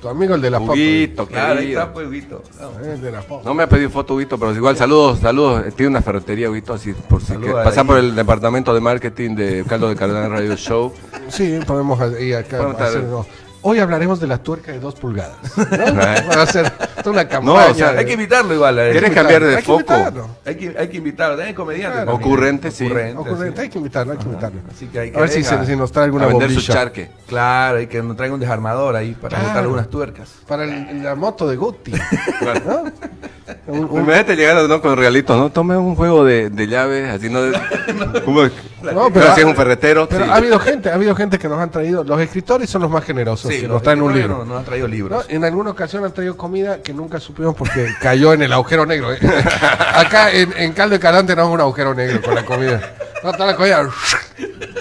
Tu amigo el de la. Huguito. Claro, ahí está, pues. No. El de la foto. No me ha pedido foto, Huguito, pero igual saludos, saludos. Eh, Tiene una ferretería, Huguito, así por si que pasar ahí. por el departamento de marketing de Caldo de Cardenal Radio Show. Sí, podemos ir acá hacerlo. Hoy hablaremos de la tuerca de dos pulgadas. ¿no? Va a ser toda una campaña. No, o sea, Hay que invitarlo igual. a. ¿Quieres cambiar de Hay que foco? invitarlo. Hay que, hay que invitarlo. También comediante. Claro. Ocurrente, sí. Ocurrente, Ocurrente, sí. hay que invitarlo, hay que invitarlo. Así que hay que a ver si, se- si nos trae A alguna vender su bombilla. charque. Claro, y que nos traiga un desarmador ahí para Claro. botar algunas tuercas. Para el- la moto de Guti. ¿no? Un- un- Imagínate llegar ¿no? con regalitos, ¿no? Tome un juego de, de llaves, así no. Como, No, pero si es un ferretero. Pero sí. ha habido gente, ha habido gente que nos han traído. Los escritores son los más generosos, que los nos traen un libro. Nos, nos han traído ¿no? libros. En alguna ocasión han traído comida que nunca supimos porque cayó en el agujero negro. ¿eh? Acá en, en Caldo de Calante tenemos un agujero negro con la comida. No, toda la comida.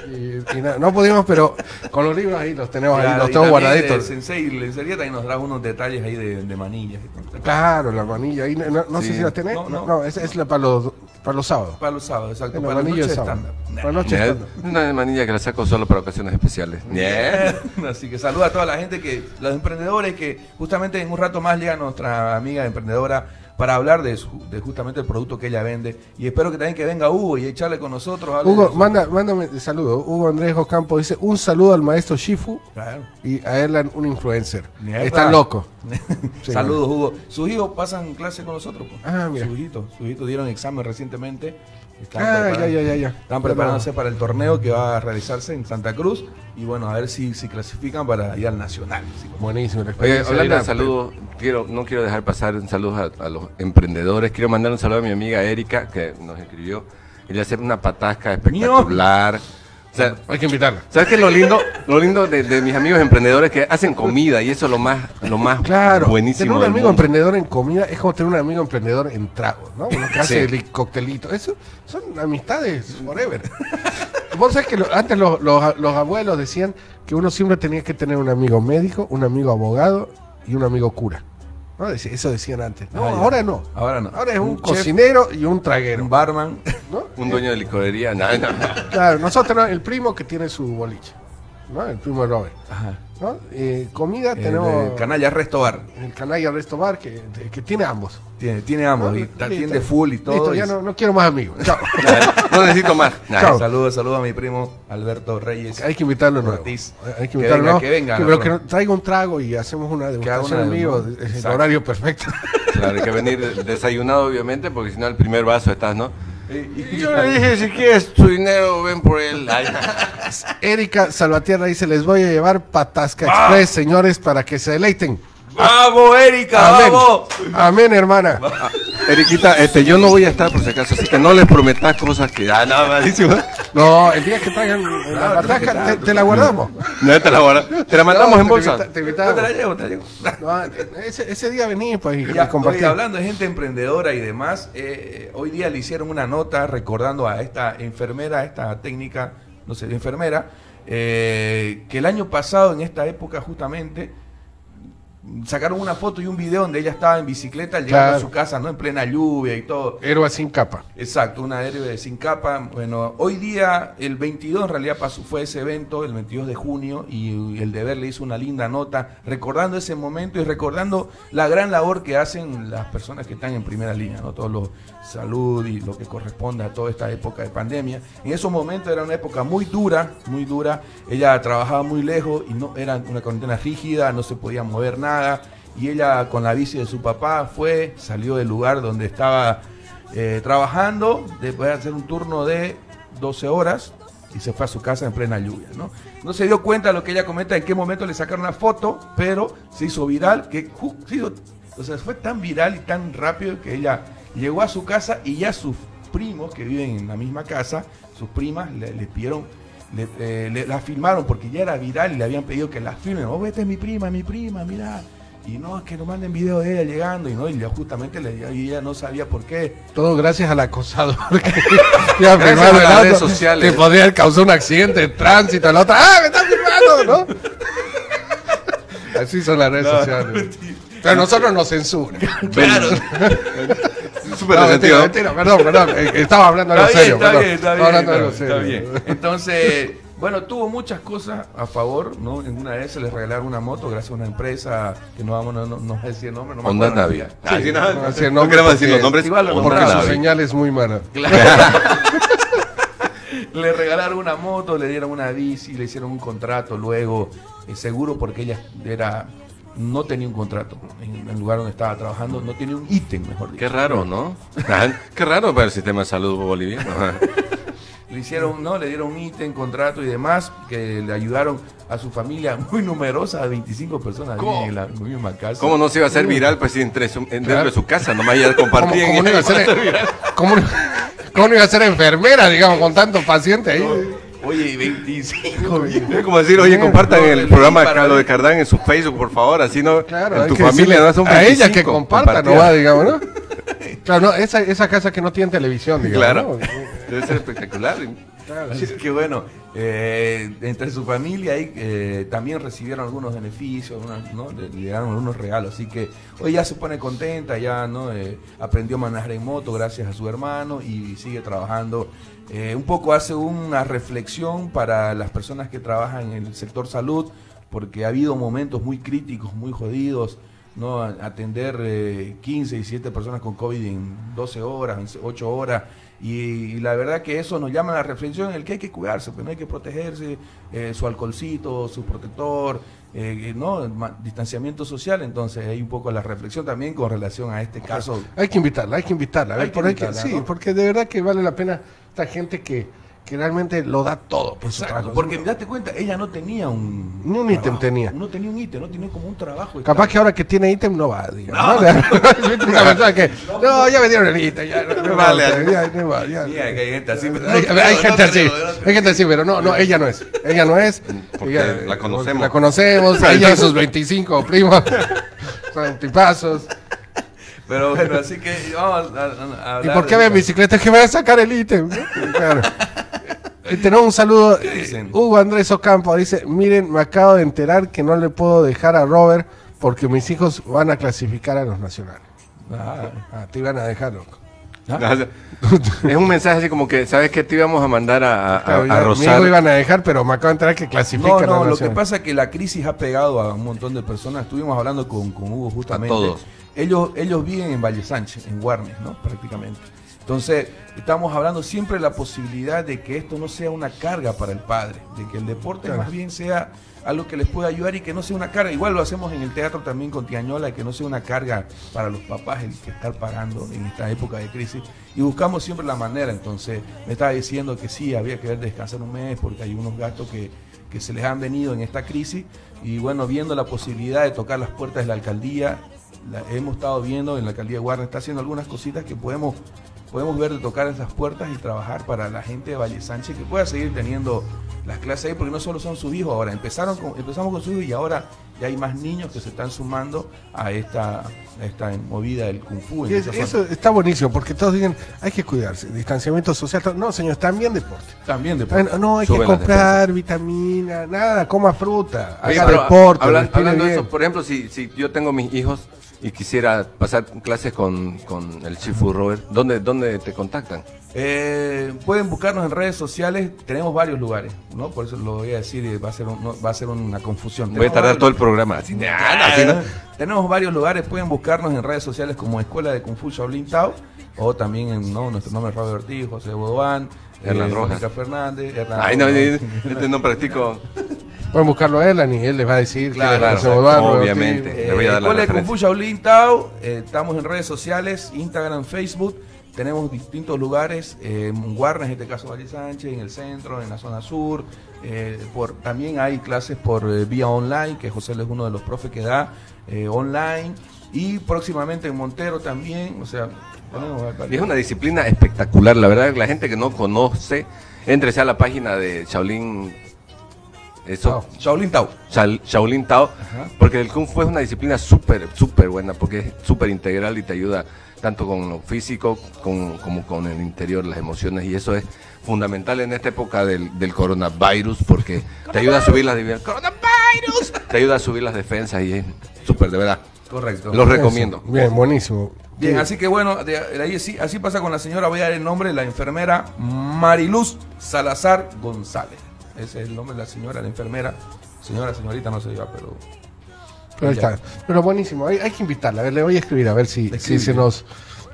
Y, y nada, no pudimos, pero con los libros ahí los tenemos ahí, los tenemos guardaditos. El sensei lencería también nos trae unos detalles ahí de, de manillas. Claro, la manilla. Ahí, no no sé si la tenés. No, No, no. no, esa es la para los, para los sábados. Para los sábados, exacto. En para la noche de estándar. Para la noche Mira, estándar. Una manilla que la saco solo para ocasiones especiales. Así que saluda a toda la gente que, los emprendedores que justamente en un rato más llega nuestra amiga emprendedora para hablar de, su- de justamente el producto que ella vende. Y espero que también que venga Hugo y echarle con nosotros. Hugo, manda, mándame un saludo. Hugo Andrés Ocampo dice un saludo al maestro Shifu Claro. y a Erlan, un influencer. Están locos. Sí. Saludos, Hugo. Sus hijos pasan clase con nosotros. pues. Ah, mira. Sus hijitos, sus hijitos dieron examen recientemente. Están Ah, ya, ya, ya, ya. Están preparándose para el torneo que va a realizarse en Santa Cruz. Y bueno, a ver si, si clasifican para ir al Nacional. Pues. Buenísimo. Oye, hablando de saludos, quiero, no quiero dejar pasar un saludo a, a los emprendedores. Quiero mandar un saludo a mi amiga Erika, que nos escribió. Ella hace una patasca espectacular. O sea, Hay que invitarla. ¿Sabes qué es lo lindo? Lo lindo de, de mis amigos emprendedores que hacen comida y eso es lo más, lo más Claro, buenísimo. tener un amigo mundo. emprendedor en comida es como tener un amigo emprendedor en tragos, ¿no? Uno que hace Sí. el coctelito. Eso son amistades forever. Vos sabés que lo- antes los, los- los abuelos decían que uno siempre tenía que tener un amigo médico, un amigo abogado y un amigo cura. ¿No? Eso decían antes. No, Ah, ahora no. Ahora no. Ahora es un, cocinero y un traguero. un barman. ¿no? Un dueño de licorería, nada, nada. Claro, nosotros el primo que tiene su boliche. ¿No? El primo de Robert. Ajá. ¿no? Eh, comida El, tenemos eh, Canalla Resto Bar. el canalla Resto Bar que, que tiene ambos. Tiene, tiene ambos. ¿no? y Listo. atiende full y todo. Listo, y- ya no, no quiero más amigos. Chao. No necesito más. Nah, Chao. Saludos, saludos a mi primo Alberto Reyes. Hay que invitarlo nuevo. Ortiz. Hay que Que invitarlo. venga, ¿no? que venga, pero que traiga un trago y hacemos una degustación en vivo. Es el Exacto. horario perfecto. Claro, hay que venir desayunado, obviamente, porque si no, el primer vaso estás, ¿no? Y- Yo le dije, si quieres tu dinero, ven por él. Ay, Erika Salvatierra dice: Les voy a llevar Patasca Ah. Express, señores, para que se deleiten. ¡Vamos, Erika! Amén. ¡Vamos! Amén, hermana. Eriquita, este, yo no voy a estar por si acaso, así que no les prometas cosas que. Ah, no, malísimo. No, el día que traigan la Patasca, te, te la guardamos. No te la, guarda- te la mandamos No, en te bolsa. invita- Te No te la llevo, te la llevo. No, ese, ese día vení pues, y, Ya, y compartir. oye, hablando de gente emprendedora y demás, eh, hoy día le hicieron una nota recordando a esta enfermera, a esta técnica, no sé, enfermera, eh, que el año pasado, en esta época justamente, sacaron una foto y un video donde ella estaba en bicicleta llegando Claro. a su casa, ¿no? En plena lluvia y todo. Héroe sin capa. Exacto, una héroe sin capa. Bueno, hoy día, el 22 en realidad pasó, fue ese evento, el 22 de junio, y el deber le hizo una linda nota recordando ese momento y recordando la gran labor que hacen las personas que están en primera línea, ¿no? Todos los salud y lo que corresponde a toda esta época de pandemia. En esos momentos era una época muy dura, muy dura. Ella trabajaba muy lejos y no era una cuarentena rígida, no se podía mover nada. Y ella con la bici de su papá fue, salió del lugar donde estaba eh, trabajando, después de hacer un turno de 12 horas y se fue a su casa en plena lluvia. ¿no? no se dio cuenta de lo que ella comenta, en qué momento le sacaron la foto, pero se hizo viral, que se hizo- o sea, fue tan viral y tan rápido que ella llegó a su casa y ya sus primos que viven en la misma casa, sus primas, le, le pidieron, le, eh, le- la filmaron porque ya era viral y le habían pedido que la filmen. Oh, vete es mi prima, mi prima, mira. Y no, es que nos manden video de ella llegando y no, y justamente le, y ella no sabía por qué. Todo gracias al acosador que iba a Gracias a las redes sociales. Que podría causado un accidente de tránsito. La otra, ¡ah, me están filmando! ¿no? Así son las redes sociales. Pero nosotros nos censuran. Claro. Súper No, resentido. mentira, mentira, perdón, perdón. eh, Estaba hablando Está bien, serio. está perdón. bien, está Estaba bien, hablando algo está serio. bien. Entonces, bueno, tuvo muchas cosas a favor, ¿no? En una vez se les regalaron una moto gracias a una empresa que no vamos, no, no, no sé decir el nombre, no me Honda. Navia. Sí, Ah, sí, no, no, el nombre queremos decir los nombres. igual lo Porque su señal es muy mala. le regalaron una moto, le dieron una bici, le hicieron un contrato luego eh, seguro porque ella era no tenía un contrato en el lugar donde estaba trabajando, no tenía un ítem, mejor dicho. Qué raro, ¿no? Ah, Qué raro para el sistema de salud boliviano. Le hicieron, ¿no? Le dieron un ítem, contrato y demás, que le ayudaron a su familia muy numerosa, a 25 personas ¿Cómo? en la misma casa. ¿Cómo no se iba a hacer viral pues, entre su- en- dentro de su casa? Nomás ya ¿Cómo, compartían. cómo no iba a ser, cómo no- cómo no iba a ser enfermera, digamos, con tantos pacientes ahí? Oye, 25 Es como decir, oye, compartan No, el programa de Carlos de Cardán en su Facebook, por favor, así no. Claro, en tu familia no son a ella 25 que comparta, no va, digamos, ¿no? Claro, no, esa, esa casa que no tiene televisión, digamos. Claro, ¿no? debe ser espectacular. Así que bueno, eh, entre su familia ahí eh, también recibieron algunos beneficios, le, dieron algunos regalos, así que hoy ya se pone contenta, ya no Eh, aprendió a manejar en moto gracias a su hermano y sigue trabajando. Un poco hace una reflexión para las personas que trabajan en el sector salud, porque ha habido momentos muy críticos, muy jodidos. ¿no? Atender eh, 15 y 7 personas con COVID en 12 horas, en 8 horas. Y, y la verdad que eso nos llama a la reflexión en el que hay que cuidarse, pues no hay que protegerse, eh, su alcoholcito, su protector, eh, ¿no? Distanciamiento social. Entonces hay un poco la reflexión también con relación a este caso. Hay que invitarla, hay que invitarla. a ver, Hay por ahí que- invitarla, sí, ¿no? porque de verdad que vale la pena esta gente que, que realmente lo da todo por su trabajo. porque date cuenta, ella no tenía un... Ni un ítem tenía. No tenía un ítem, no tenía como un trabajo. Capaz que ahora que tiene ítem no va, digamos. ¿no? Que, no, ya me dieron el ítem, ya, no, no Vale. hay gente así. pero Hay, gente no así, hay gente así, pero no, no, ella no es, ella no es. Porque Ella- la conocemos. La conocemos, ella y sus 25 primos, son tipazos. Pero bueno, así que vamos a, a- a ¿Y por qué ven bicicletas que van a sacar el ítem? Claro. Eh, Tenemos un saludo. dicen? Hugo Andrés Ocampo dice: Miren, me acabo de enterar que no le puedo dejar a Robert porque mis hijos van a clasificar a los nacionales. Ah, Ah, te iban a dejar, loco. Es un mensaje así como que, ¿sabes qué? Te íbamos a mandar a, a, Claro, a ya, mi Rosar. hijo iban a dejar, pero me acabo de enterar que clasifican No, a no, los lo que pasa es que la crisis ha pegado a un montón de personas. Estuvimos hablando con, con Hugo justamente. A todos. Ellos, ellos viven en Valle Sánchez, en Guarnes, ¿no? Prácticamente. Entonces, estamos hablando siempre de la posibilidad de que esto no sea una carga para el padre, de que el deporte Claro. más bien sea algo que les pueda ayudar y que no sea una carga. Igual lo hacemos en el teatro también con Tiañola, que no sea una carga para los papás el que estar pagando en esta época de crisis. Y buscamos siempre la manera. Entonces, me estaba diciendo que sí, había que descansar un mes porque hay unos gastos que, que se les han venido en esta crisis. Y bueno, viendo la posibilidad de tocar las puertas de la alcaldía, la- hemos estado viendo en la alcaldía de Guardia, está haciendo algunas cositas que podemos podemos ver de tocar esas puertas y trabajar para la gente de Valle Sánchez que pueda seguir teniendo las clases ahí, porque no solo son sus hijos ahora, empezaron con, empezamos con sus hijos y ahora ya hay más niños que se están sumando a esta, a esta movida del Kung Fu. es- eso está buenísimo, porque todos dicen, hay que cuidarse, distanciamiento social. No, señor, también deporte. También de Ah, No, hay Suben que comprar vitamina, nada, coma fruta, Oye, haga pero deporte. hablan- hablando de eso, por ejemplo, si, si yo tengo mis hijos y quisiera pasar clases con, con el Chifu Robert, ¿dónde, ¿dónde te contactan? Eh, pueden buscarnos en redes sociales, tenemos varios lugares, ¿no? Por eso lo voy a decir, y va a ser, un- no, va a ser una confusión. Voy a tardar varios- todo el programa. Así, así, ¿no? Tenemos varios lugares, pueden buscarnos en redes sociales como Escuela de Kung Fu Shaolin Tao, o también en ¿no? nuestro nombre es Robert Ortiz, José Bodován, Hernán Rojas. Mónica Fernández, Hernán Ay, no, Rojas. este no practico. Pueden buscarlo a él y él les va a decir Claro, que claro, Eduardo, obviamente. Eh, Le voy a dar la Escuela de Kung referencia. Fu Shaolin Tao, eh, estamos en redes sociales, Instagram, Facebook, tenemos distintos lugares, eh, en Guarnes, en este caso Valle Sánchez, en el centro, en la zona sur, eh, por, también hay clases por eh, vía online, que José es uno de los profes que da eh, online, y próximamente en Montero también, o sea, Y es una disciplina espectacular, la verdad, la gente que no conoce, entrese a la página de Shaolin. Eso, Shaolin Tao. Shaolin Tao, porque el Kung Fu es una disciplina súper, súper buena, porque es súper integral y te ayuda tanto con lo físico con- como con el interior, las emociones, y eso es fundamental en esta época del, del coronavirus, porque te ayuda a subir las defensas. ¡Coronavirus! Te ayuda a subir las defensas y es súper, de verdad. Correcto. Los recomiendo. Bien, buenísimo. Bien, así que bueno, de, de ahí sí, así pasa con la señora, voy a dar el nombre, la enfermera Mariluz Salazar González. Ese es el nombre de la señora, la enfermera. Señora, señorita, no sé yo, pero... Pero ahí Ya. está. Pero buenísimo, hay, hay que invitarla. A ver, le voy a escribir a ver si, si se nos,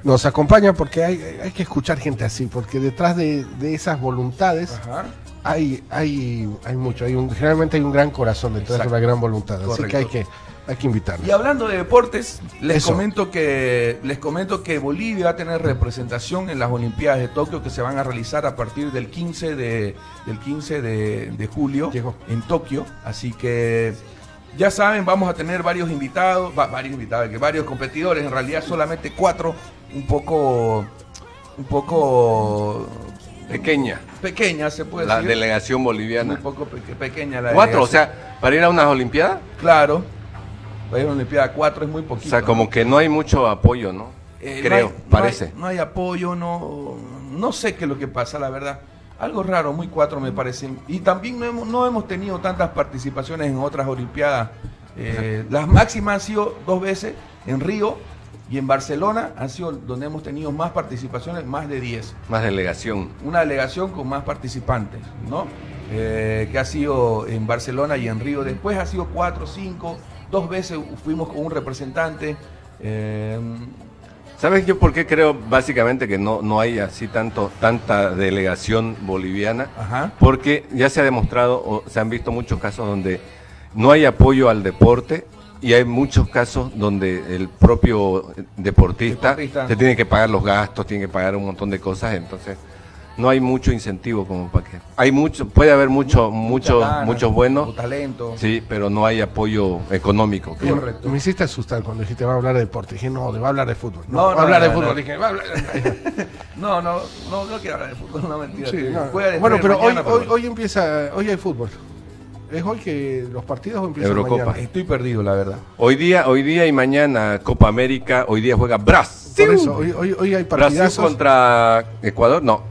nos acompaña, porque hay, hay que escuchar gente así, porque detrás de, de esas voluntades Ajá. hay, hay, hay mucho, hay un, generalmente hay un gran corazón detrás de una gran voluntad, así que hay que, hay que invitarlos. Y hablando de deportes, les Eso. comento que les comento que Bolivia va a tener representación en las Olimpiadas de Tokio que se van a realizar a partir del 15 de del 15 de, de julio Llegó. en Tokio, así que ya saben, vamos a tener varios invitados, va- varios invitados, que varios competidores, en realidad solamente cuatro, un poco un poco Pequeña. pequeña se puede La decir. delegación muy boliviana. poco pe- pequeña la Cuatro, o delegación. sea, para ir a unas Olimpiadas. claro. Para ir a una Olimpiada 4 es muy O poquito. sea, como ¿no? que no hay mucho apoyo, ¿no? Eh, Creo, no hay- no parece. hay- No hay, apoyo, no, no sé qué es lo que pasa, la verdad. Algo raro, muy cuatro me parece. Y también no hemos, no hemos tenido tantas participaciones en otras Olimpiadas. Eh, las máximas han sido dos veces en Río y en Barcelona han sido donde hemos tenido más participaciones, más de 10. Más delegación. Una delegación con más participantes, ¿no? Eh, que ha sido en Barcelona y en Río. Después ha sido cuatro, cinco, dos veces fuimos con un representante. Eh, ¿Sabes yo por qué creo básicamente que no, no hay así tanto, tanta delegación boliviana? Ajá. Porque ya se ha demostrado, o se han visto muchos casos donde no hay apoyo al deporte y hay muchos casos donde el propio deportista, Deportista. se tiene que pagar los gastos, tiene que pagar un montón de cosas, entonces no hay mucho incentivo como para que... Hay mucho, puede haber mucho, muchos, Muchas ganas, muchos buenos, mucho talento. sí, pero no hay apoyo económico. Correcto. Me hiciste asustar cuando dijiste va a hablar de deporte. Dije, no, va a hablar de fútbol. No, No, va no, a hablar no, de no. fútbol. Dije, va a hablar. No, no, no, no quiero hablar de fútbol, no mentira. Sí, Bueno, pero hoy, mañana, hoy, hoy empieza, hoy hay fútbol. ¿Es hoy que los partidos empiezan Eurocopa. mañana? Estoy perdido, la verdad. Hoy día, hoy día y mañana Copa América, hoy día juega Brasil. Por eso, hoy, hoy, hoy hay Brasil partidazos. contra Ecuador, no.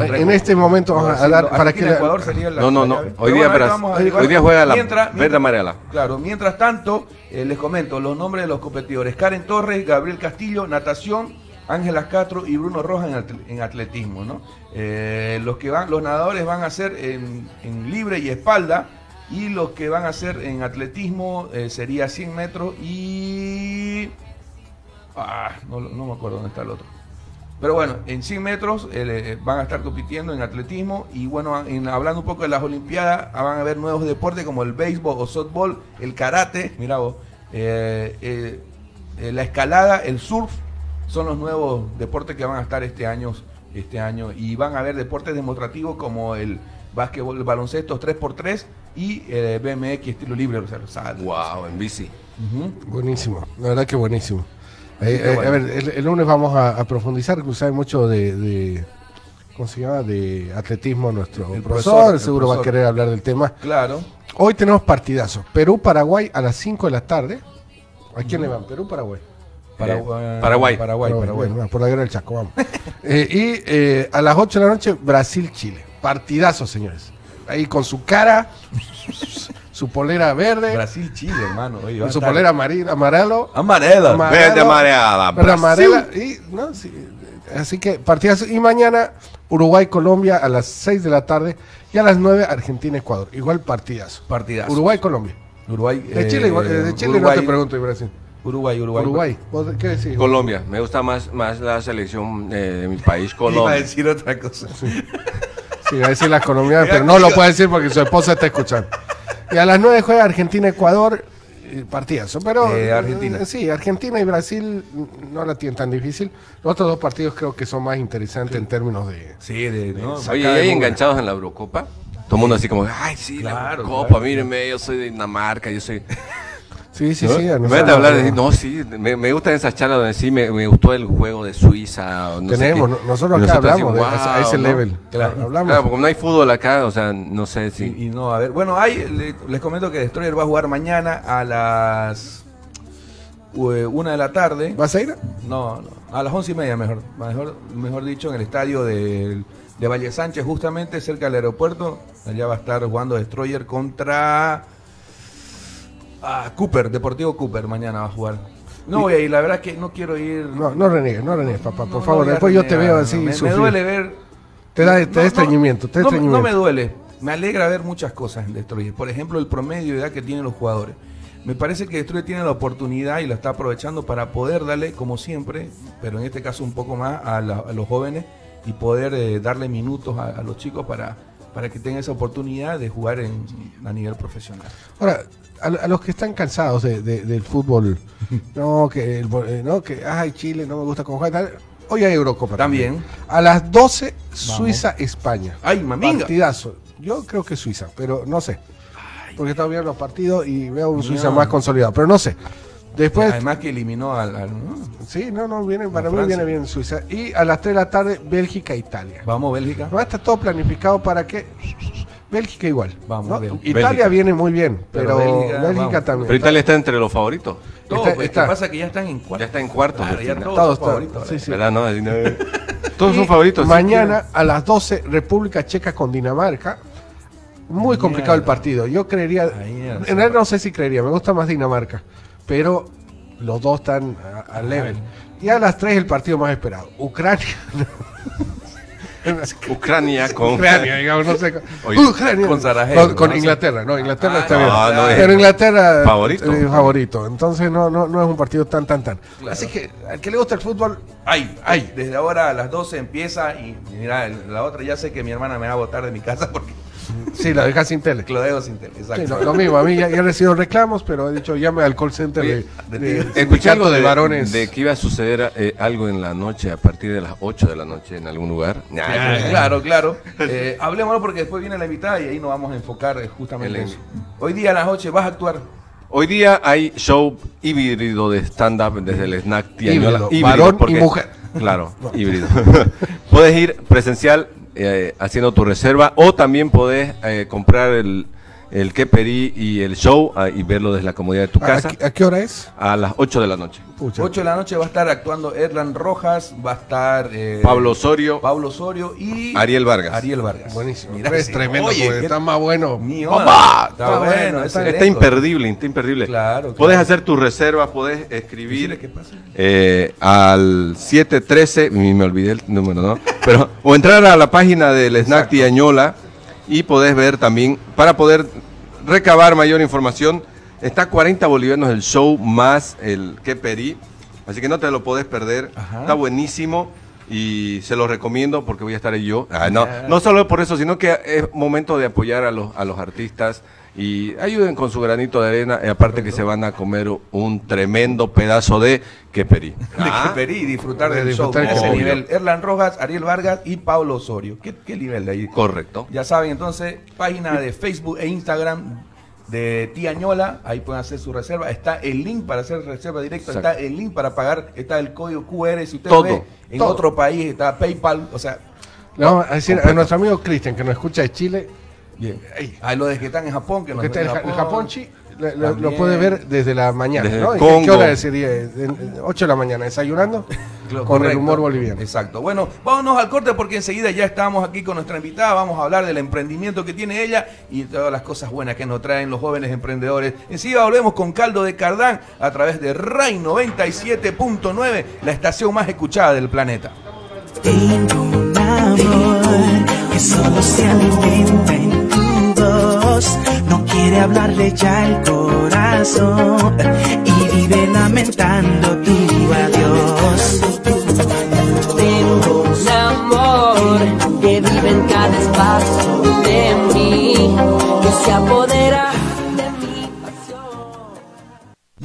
En este momento vamos a dar para que la- Ecuador sería la- No, no, no. Hoy día, bueno, hoy, día juega la Mientras- verde mientras- amarela. Claro, mientras tanto, eh, les comento los nombres de los competidores. Karen Torres, Gabriel Castillo, natación, Ángela Castro y Bruno Rojas en, atle- en atletismo, ¿no? Eh, los que van, los nadadores van a ser en, en libre y espalda y los que van a hacer en atletismo eh, sería 100 metros y... Ah, no me acuerdo dónde está el otro. Pero bueno, en 100 metros eh, van a estar compitiendo en atletismo y bueno, en- hablando un poco de las Olimpiadas, ah, van a haber nuevos deportes como el béisbol o softball, el karate, mira vos, eh, eh, eh, la escalada, el surf, son los nuevos deportes que van a estar este año, este año y van a haber deportes demostrativos como el básquetbol, el baloncesto 3x3 y el BMX estilo libre, o sea. Wow, en bici. Buenísimo, la verdad que buenísimo. Eh, eh, bueno. A ver, el, el lunes vamos a, a profundizar, que sabe mucho de, de- ¿cómo se llama? De atletismo nuestro El profesor, profesor, el seguro va a querer hablar del tema. Claro. Hoy tenemos partidazos. Perú-Paraguay a las 5 de la tarde. ¿A quién le van? Perú-Paraguay. Paraguay, Paraguay. Paraguay, Paraguay. bueno, por la guerra del Chaco, vamos. Eh, y eh, a las 8 de la noche, Brasil-Chile. Partidazo, señores. Ahí con su cara, su polera verde, Brasil, Chile, hermano. Oye, con su estar- polera amarilla, amarelo. Amarela. Amarelo, Verde amarela, verde amarela, y, ¿no? Sí, así que partidazo. Y mañana, Uruguay-Colombia a las 6 de la tarde. Y a las 9, Argentina-Ecuador. Igual partidazo. Partidazo. Uruguay-Colombia. Uruguay. De eh, Chile, igual- eh, de Chile Uruguay, no te pregunto, y Brasil. Uruguay, Uruguay. Uruguay. ¿Vos ¿Qué decís? Colombia, me gusta más, más la selección eh, de mi país, Iba a Colombia. decir otra cosa. Sí, va a decir las colombianas, pero no lo puede decir porque su esposa está escuchando. Y a las 9 juega Argentina-Ecuador, partidazo. Pero Eh, Argentina. eh, sí, Argentina y Brasil no la tienen tan difícil. Los otros dos partidos creo que son más interesantes en términos de. Sí, de. ¿no? Oye, ¿y Acá de hay enganchados en la Eurocopa? Todo el mundo así como, ay, sí, Claro, la Eurocopa, claro. mírenme, yo soy de Dinamarca, yo soy... Sí, sí, ¿No? sí. a nosotros- de hablar de no, sí, me, me gustan esas charlas donde sí me, me gustó el juego de Suiza. sé Tenemos, qué. nosotros acá hablamos de- "Wow", a ese ¿no? level. Claro. Hablamos. Claro, porque no hay fútbol acá, o sea, no sé si... Y, y no, a ver. Bueno, hay, le- les comento que Destroyer va a jugar mañana a las. eh, una de la tarde. ¿Vas a ir? No, no, a las once y media mejor, mejor, mejor dicho, en el estadio de, de Valle Sánchez, justamente cerca del aeropuerto. Allá va a estar jugando Destroyer contra ah, Cooper, Deportivo Cooper, mañana va a jugar. No voy a ir, la verdad es que no quiero ir. No, no reniegues, no reniegues, papá. No, Por no favor, después yo te veo así. Me, me sufrir. duele ver. Te da, te No, da no, te da no, me- no me duele. Me alegra ver muchas cosas en Destroyer. Por ejemplo, el promedio de edad que tienen los jugadores. Me parece que Destroyer tiene la oportunidad y la está aprovechando para poder darle, como siempre, pero en este caso un poco más a, la- a los jóvenes y poder eh, darle minutos a, a los chicos para, para que tengan esa oportunidad de jugar en, a nivel profesional. Ahora, a, a los que están cansados de- de- del fútbol, no, que, el, eh, no, que, ay, Chile no me gusta cómo juega, tal, hoy hay Eurocopa También. A las 12, Suiza-España. Ay, maminga. Partidazo. Yo creo que Suiza, pero no sé. Porque estaba viendo los partidos y veo un Suiza más consolidado, pero no sé. Después, Además que eliminó al... al- ¿no? sí, no, no, viene, para mí viene bien Suiza. Y a las 3 de la tarde, Bélgica-Italia. Vamos, Bélgica. Está todo planificado para que Bélgica igual. Vamos, ¿no? Italia Bélgica. viene muy bien, Pero pero, Bélgica, Bélgica, también. Pero Italia está entre los favoritos. Todo, Está- pues, está. ¿qué pasa? Que ya están en cuarto. Ya está en cuartos. Ya todos Todos, son favoritos. sí, sí. ¿Verdad? No, Todos son favoritos. sí. Mañana a las 12, República Checa con Dinamarca. Muy complicado el partido. Yo creería, mierda. en realidad no sé si creería, me gusta más Dinamarca, pero los dos están a- al level. Y a las 3 el partido más esperado, Ucrania. Ucrania con. Ucrania, digamos, no sé. Oye, Ucrania. con Sarajevo, Con, con ¿no? Inglaterra, no, Inglaterra Ah, está no, bien. no es- Pero Inglaterra Favorito. eh, favorito. Entonces no, no, no es un partido tan, tan, tan. Así que al que le gusta el fútbol, Ay, ay, desde ahora a las 12 empieza y mira, la otra ya sé que mi hermana me va a botar de mi casa porque sí, la dejas sin tele. lo dejo sin tele. Exacto. Sí, lo, lo mismo, a mí ya, ya he recibido reclamos, pero he dicho llame al call center Oye, de, de- de- Escuché algo sindicato de, varones. de que iba a suceder eh, algo en la noche, a partir de las 8 de la noche, en algún lugar. Nah, Ah, yo- claro, claro. Eh, hablemoslo porque después viene la invitada y ahí nos vamos a enfocar eh, justamente en eso. Hoy día a las 8 vas a actuar. Hoy día hay show híbrido de stand-up desde el snack Tiañola. Híbrido, varón y mujer. Claro, híbrido. puedes ir presencial eh, haciendo tu reserva o también puedes eh, comprar el, el queperí y el show ah, y verlo desde la comodidad de tu ¿A, casa qué- a qué hora es? a las 8 de la noche. Pucha. 8 de la noche va a estar actuando Erlan Rojas, va a estar eh, Pablo Osorio, Pablo Osorio y Ariel Vargas. Ariel Vargas. Buenísimo. Mira es tremendo, oye, porque qué- está más bueno. Mi ¡Papá! onda. Está, Está bueno, ese está- elenco. imperdible, está imperdible. Claro, claro. Puedes hacer tu reserva, puedes Decirle escribir qué pasa. eh, al 713, ni me olvidé el número, ¿no? Pero, o entrar a la página del Snack Tiañola y podés ver también, para poder recabar mayor información, está 40 bolivianos el show más el Queperí, así que no te lo podés perder, Ajá. está buenísimo. Y se lo recomiendo porque voy a estar ahí yo. Ah, no, no solo por eso, sino que es momento de apoyar a los, a los artistas y ayuden con su granito de arena. Y aparte que se van a comer un tremendo pedazo de queperí. de Ah, Queperí y disfrutar De del disfrutar show. Ese nivel. Erlan Rojas, Ariel Vargas y Pablo Osorio. ¿Qué, qué nivel de ahí? correcto. Ya saben, entonces, página de Facebook e Instagram de Tiañola, ahí pueden hacer su reserva. Está el link para hacer reserva directa, Exacto. está el link para pagar, está el código QR. Si usted Todo, ve en todo. otro país, está PayPal, o sea, Le vamos a decir a nuestro amigo Cristian, que nos escucha de Chile, bien. Ahí lo de que están en Japón, que que nos está en ven Ja- en Japón, chi, lo, lo puede ver desde la mañana, Desde ¿no? ¿En qué- ¿Qué, Congo. hora sería? En- en 8 de la mañana, desayunando con el humor boliviano. Exacto. Bueno, vámonos al corte porque enseguida ya estamos aquí con nuestra invitada. Vamos a hablar del emprendimiento que tiene ella y todas las cosas buenas que nos traen los jóvenes emprendedores. Enseguida volvemos con Caldo de Cardán a través de RAI 97.9, la estación más escuchada del planeta. Tengo un amor que solo se alimenta quiere hablarle ya el corazón y vive lamentando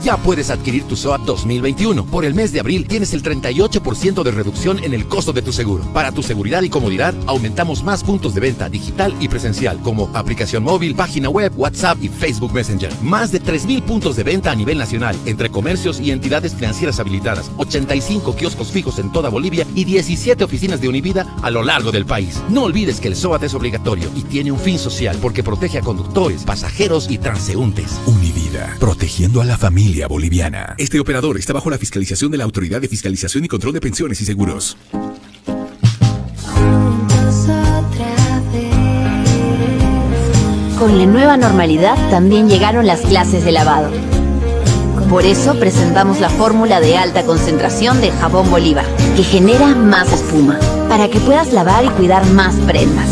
Ya puedes adquirir tu SOAT 2021. Por el mes de abril tienes el 38% de reducción en el costo de tu seguro. Para tu seguridad y comodidad, aumentamos más puntos de venta digital y presencial, como aplicación móvil, página web, WhatsApp y Facebook Messenger. Más de 3.000 puntos de venta a nivel nacional, entre comercios y entidades financieras habilitadas, 85 kioscos fijos en toda Bolivia y 17 oficinas de Univida a lo largo del país. No olvides que el SOAT es obligatorio y tiene un fin social porque protege a conductores, pasajeros y transeúntes. Univida, protegiendo a la familia boliviana. Este operador está bajo la fiscalización de la Autoridad de Fiscalización y Control de Pensiones y Seguros. Con la nueva normalidad también llegaron las clases de lavado. Por eso presentamos la fórmula de alta concentración de jabón Bolívar, que genera más espuma, para que puedas lavar y cuidar más prendas.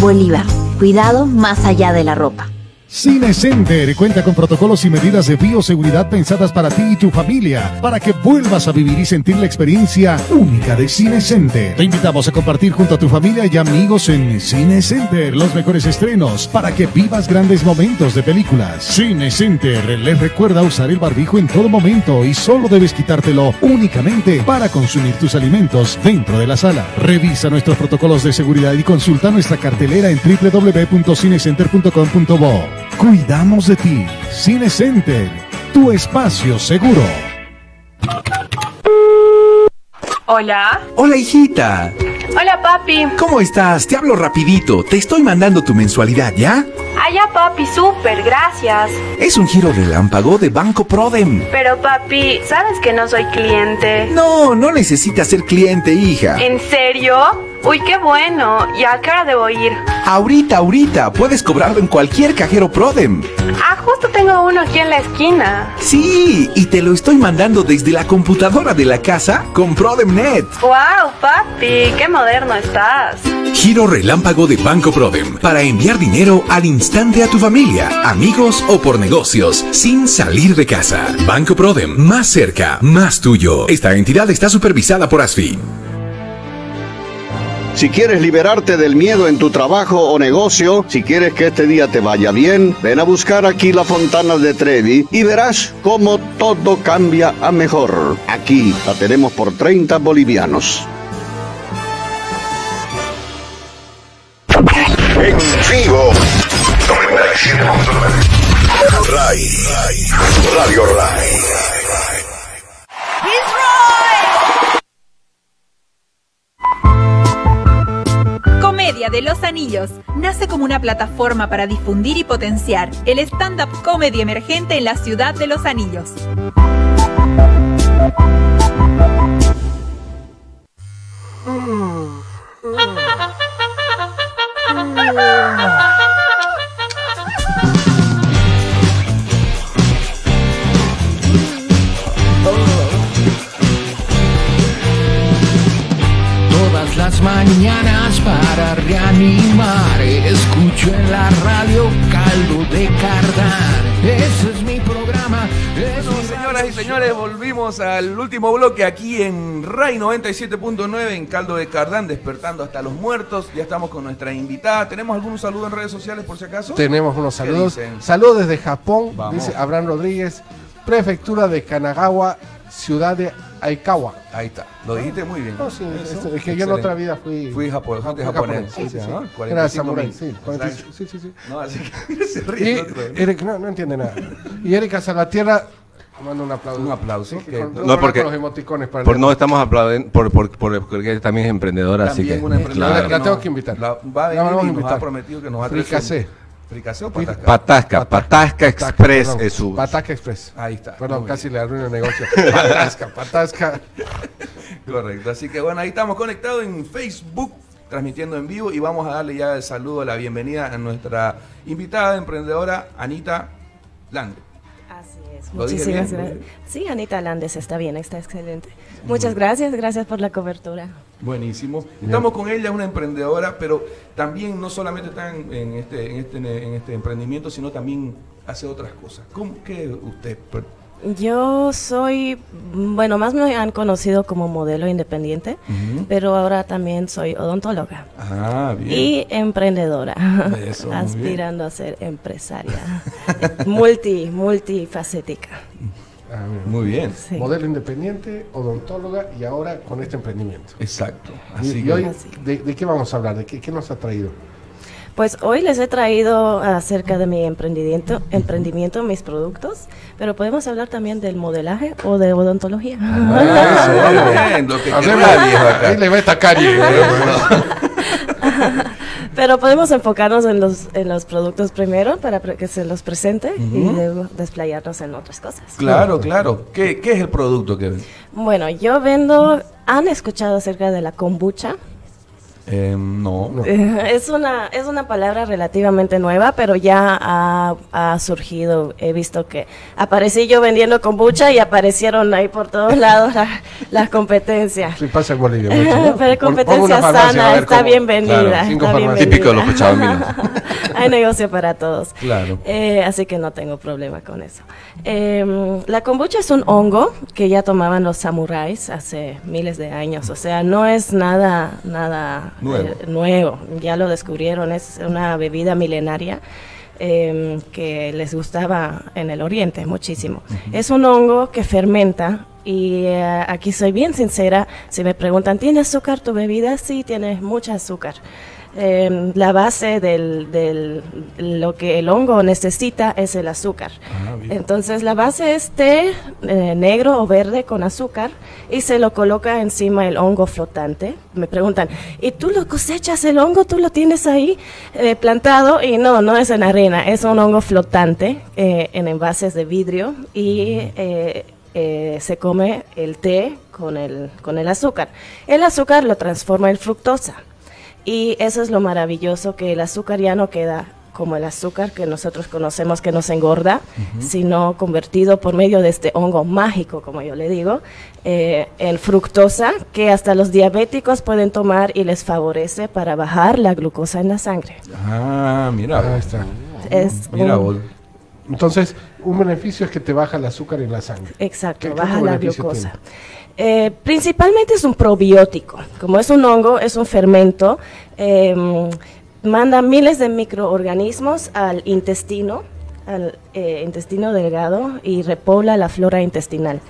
Bolívar, cuidado más allá de la ropa. Cine Center cuenta con protocolos y medidas de bioseguridad pensadas para ti y tu familia, para que vuelvas a vivir y sentir la experiencia única de Cine Center. Te invitamos a compartir junto a tu familia y amigos en Cine Center los mejores estrenos, para que vivas grandes momentos de películas. Cine Center les recuerda usar el barbijo en todo momento y solo debes quitártelo únicamente para consumir tus alimentos dentro de la sala. Revisa nuestros protocolos de seguridad y consulta nuestra cartelera en www.cinecenter.com.bo. Cuidamos de ti. Cine Center, tu espacio seguro. Hola. Hola, hijita. Hola, papi. ¿Cómo estás? Te hablo rapidito. Te estoy mandando tu mensualidad, ¿ya? Ah, ya, papi, súper, gracias. Es un giro relámpago de Banco Prodem. Pero, papi, ¿sabes que no soy cliente? No, no necesitas ser cliente, hija. ¿En serio? Uy, qué bueno. ¿Y a qué hora debo ir? Ahorita, ahorita. Puedes cobrarlo en cualquier cajero Prodem. Ah, justo tengo uno aquí en la esquina. Sí, y te lo estoy mandando desde la computadora de la casa con ProdemNet. ¡Wow, papi! ¡Qué moderno estás! Giro relámpago de Banco Prodem para enviar dinero al instante a tu familia, amigos o por negocios, sin salir de casa. Banco Prodem, más cerca, más tuyo. Esta entidad está supervisada por ASFI. Si quieres liberarte del miedo en tu trabajo o negocio, si quieres que este día te vaya bien, ven a buscar aquí la Fontana de Trevi y verás cómo todo cambia a mejor. Aquí la tenemos por 30 bolivianos. En vivo. 97.9. Ray. Radio Ray. De los Anillos nace como una plataforma para difundir y potenciar el stand-up comedy emergente en la ciudad de Los Anillos. Todas las mañanas para reanimar Escucho en la radio caldo de cardán Ese es mi programa es Bueno, mi señoras y señores, volvimos al último bloque aquí en RAI 97.9 en Caldo de Cardán, despertando hasta los muertos. Ya estamos con nuestra invitada. ¿Tenemos algún saludo en redes sociales por si acaso? Tenemos unos ¿Qué saludos. Saludos desde Japón, Vamos. dice Abraham Rodríguez, prefectura de Kanagawa, ciudad de Aikawa. Ahí está, lo dijiste muy bien. No, sí, Eso, es, es que yo en otra vida fui. Fui japonés, Sí, sí, o sea, sí. ¿no? Era 45 samurái, mil. sí, 40 Exacto. sí, sí, sí. No, así que se Y ríe. Eric, no, no entiende nada. Y Erika Salvatierra, mando un aplauso. Un aplauso. Que- No, porque- los emoticones para Por, no estamos aplaudiendo, por, por, por- porque también es emprendedora, así También que. una emprendedora La- que la tengo que invitar. la- va a venir y nos invitar. ha prometido que nos va a traer su- Fricasé. ¿Fricasé o patasca? Patasca, Patasca Express perdón, es su. Pataca Express. Ahí está. Perdón, casi bien. le arruino el negocio. Patasca, patasca. Correcto, así que bueno, ahí estamos conectados en Facebook, transmitiendo en vivo y vamos a darle ya el saludo, la bienvenida a nuestra invitada emprendedora Anita Lande. Así es. ¿Lo dije Muchísimas gracias. Sí, Anita Landes está bien, está excelente. Muchas gracias, gracias por la cobertura. Buenísimo. Estamos con ella, una emprendedora, pero también no solamente está en, en este, en, este, en este emprendimiento, sino también hace otras cosas. ¿Cómo que usted? Yo soy, bueno, más me han conocido como modelo independiente, pero ahora también soy odontóloga Ah, bien. y emprendedora, Eso, aspirando a ser empresaria, multi, multifacética. Ah. Muy bien. Sí. Modelo independiente, odontóloga y ahora con este emprendimiento. Exacto. Y, Así y que hoy, ¿de, de qué vamos a hablar? ¿De qué, qué nos ha traído? Pues hoy les he traído acerca de mi emprendimiento, emprendimiento, mis productos, pero podemos hablar también del modelaje o de odontología. Ah, eso, bien, lo que Hablemos- acá. Ahí le va esta cari. Pero podemos enfocarnos en los, en los productos primero para que se los presente y luego desplayarnos en otras cosas. Claro, claro. ¿Qué, qué es el producto que ven? Bueno, yo vendo, ¿han escuchado acerca de la kombucha? Eh, no. Es una, es una palabra relativamente nueva, pero ya ha, ha surgido. He visto que aparecí yo vendiendo kombucha y aparecieron ahí por todos lados la- las competencias. Sí, pasa en Bolivia. mucho, ¿no? Pero competencia farmacia, a sana ver está cómo- bienvenida. Claro, está. Típico de los cochabaminos. Hay negocio para todos. Claro. Eh, así que no tengo problema con eso. Eh, la kombucha es un hongo que ya tomaban los samuráis hace miles de años. O sea, no es nada, nada Nuevo. eh, nuevo. Ya lo descubrieron. Es una bebida milenaria. eh, que les gustaba en el oriente muchísimo. Es un hongo que fermenta y eh, aquí soy bien sincera, si me preguntan, ¿tiene azúcar tu bebida? Sí, tiene mucha azúcar. Eh, la base del, del- lo que el hongo necesita es el azúcar. Entonces la base es té eh, negro o verde con azúcar y se lo coloca encima el hongo flotante. Me preguntan, ¿y tú lo cosechas el hongo? ¿Tú lo tienes ahí eh, plantado? Y no, no es en arena, es un hongo flotante eh, en envases de vidrio y eh, eh, se come el té con el, con el azúcar. El azúcar lo transforma en fructosa. Y eso es lo maravilloso, que el azúcar ya no queda como el azúcar que nosotros conocemos que nos engorda, sino convertido por medio de este hongo mágico, como yo le digo, eh, en fructosa, que hasta los diabéticos pueden tomar y les favorece para bajar la glucosa en la sangre. Ah, mira. Ahí está. Es Mira un-. Entonces, un beneficio es que te baja el azúcar en la sangre. Exacto, ¿Qué- qué baja la glucosa. Eh, principalmente es un probiótico. Como es un hongo, es un fermento, eh, manda miles de microorganismos al intestino, al eh, intestino delgado y repobla la flora intestinal.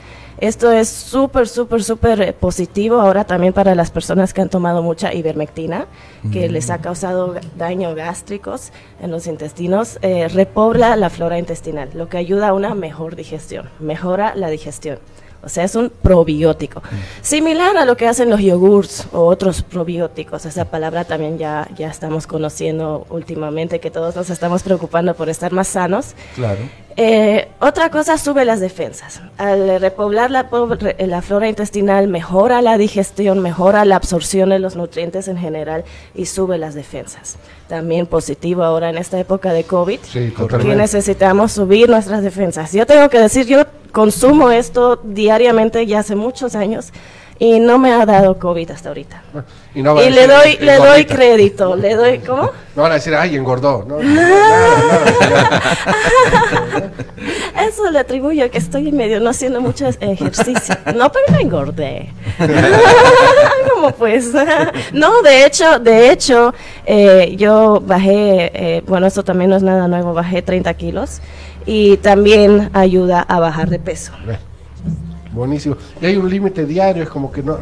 Esto es súper, súper, súper eh, positivo ahora también para las personas que han tomado mucha ivermectina, que Mm. les ha causado daño gástricos en los intestinos. eh, repobla la flora intestinal, lo que ayuda a una mejor digestión, mejora la digestión. O sea, es un probiótico. Similar a lo que hacen los yogurts o otros probióticos. Esa palabra también ya, ya estamos conociendo últimamente, que todos nos estamos preocupando por estar más sanos. Claro. Eh, otra cosa, sube las defensas. Al repoblar la, la flora intestinal, mejora la digestión, mejora la absorción de los nutrientes en general y sube las defensas. También positivo ahora en esta época de COVID, Sí, que necesitamos subir nuestras defensas. Yo tengo que decir, yo consumo esto diariamente ya hace muchos años y no me ha dado COVID hasta ahorita. Y, no le doy, "Es le doy gordita". crédito, le doy, ¿cómo? No van a decir, ay, engordó. No, Eso le atribuyo a que estoy medio no haciendo mucho ejercicio. No, pero no engordé. ¿Cómo pues? No, de hecho, de hecho, eh, yo bajé, eh, bueno, eso también no es nada nuevo, bajé 30 kilos y también ayuda a bajar de peso. Buenísimo. Y hay un límite diario, es como que no.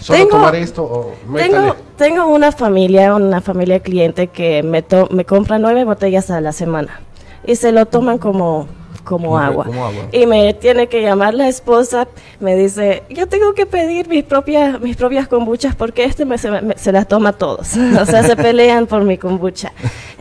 Solo Tengo- tomar esto o. Tengo, tengo una familia, una familia cliente que me, to- me compra nueve botellas a la semana y se lo toman como, como Como- agua. como agua. Y me tiene que llamar la esposa, me dice, yo tengo que pedir mis propias, mis propias kombuchas porque este me, se, me- se las toma todos. o sea, se pelean por mi kombucha.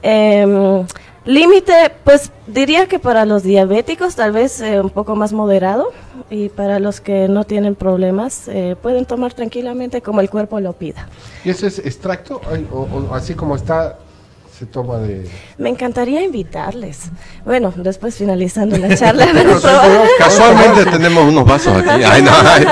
Em, Límite, pues diría que para los diabéticos tal vez eh, un poco más moderado y para los que no tienen problemas eh, pueden tomar tranquilamente como el cuerpo lo pida. ¿Y ese es extracto? O así como está, se toma de. Me encantaría invitarles. Bueno, después finalizando la charla. Pero Casualmente tenemos unos vasos aquí. Ay, no, ay.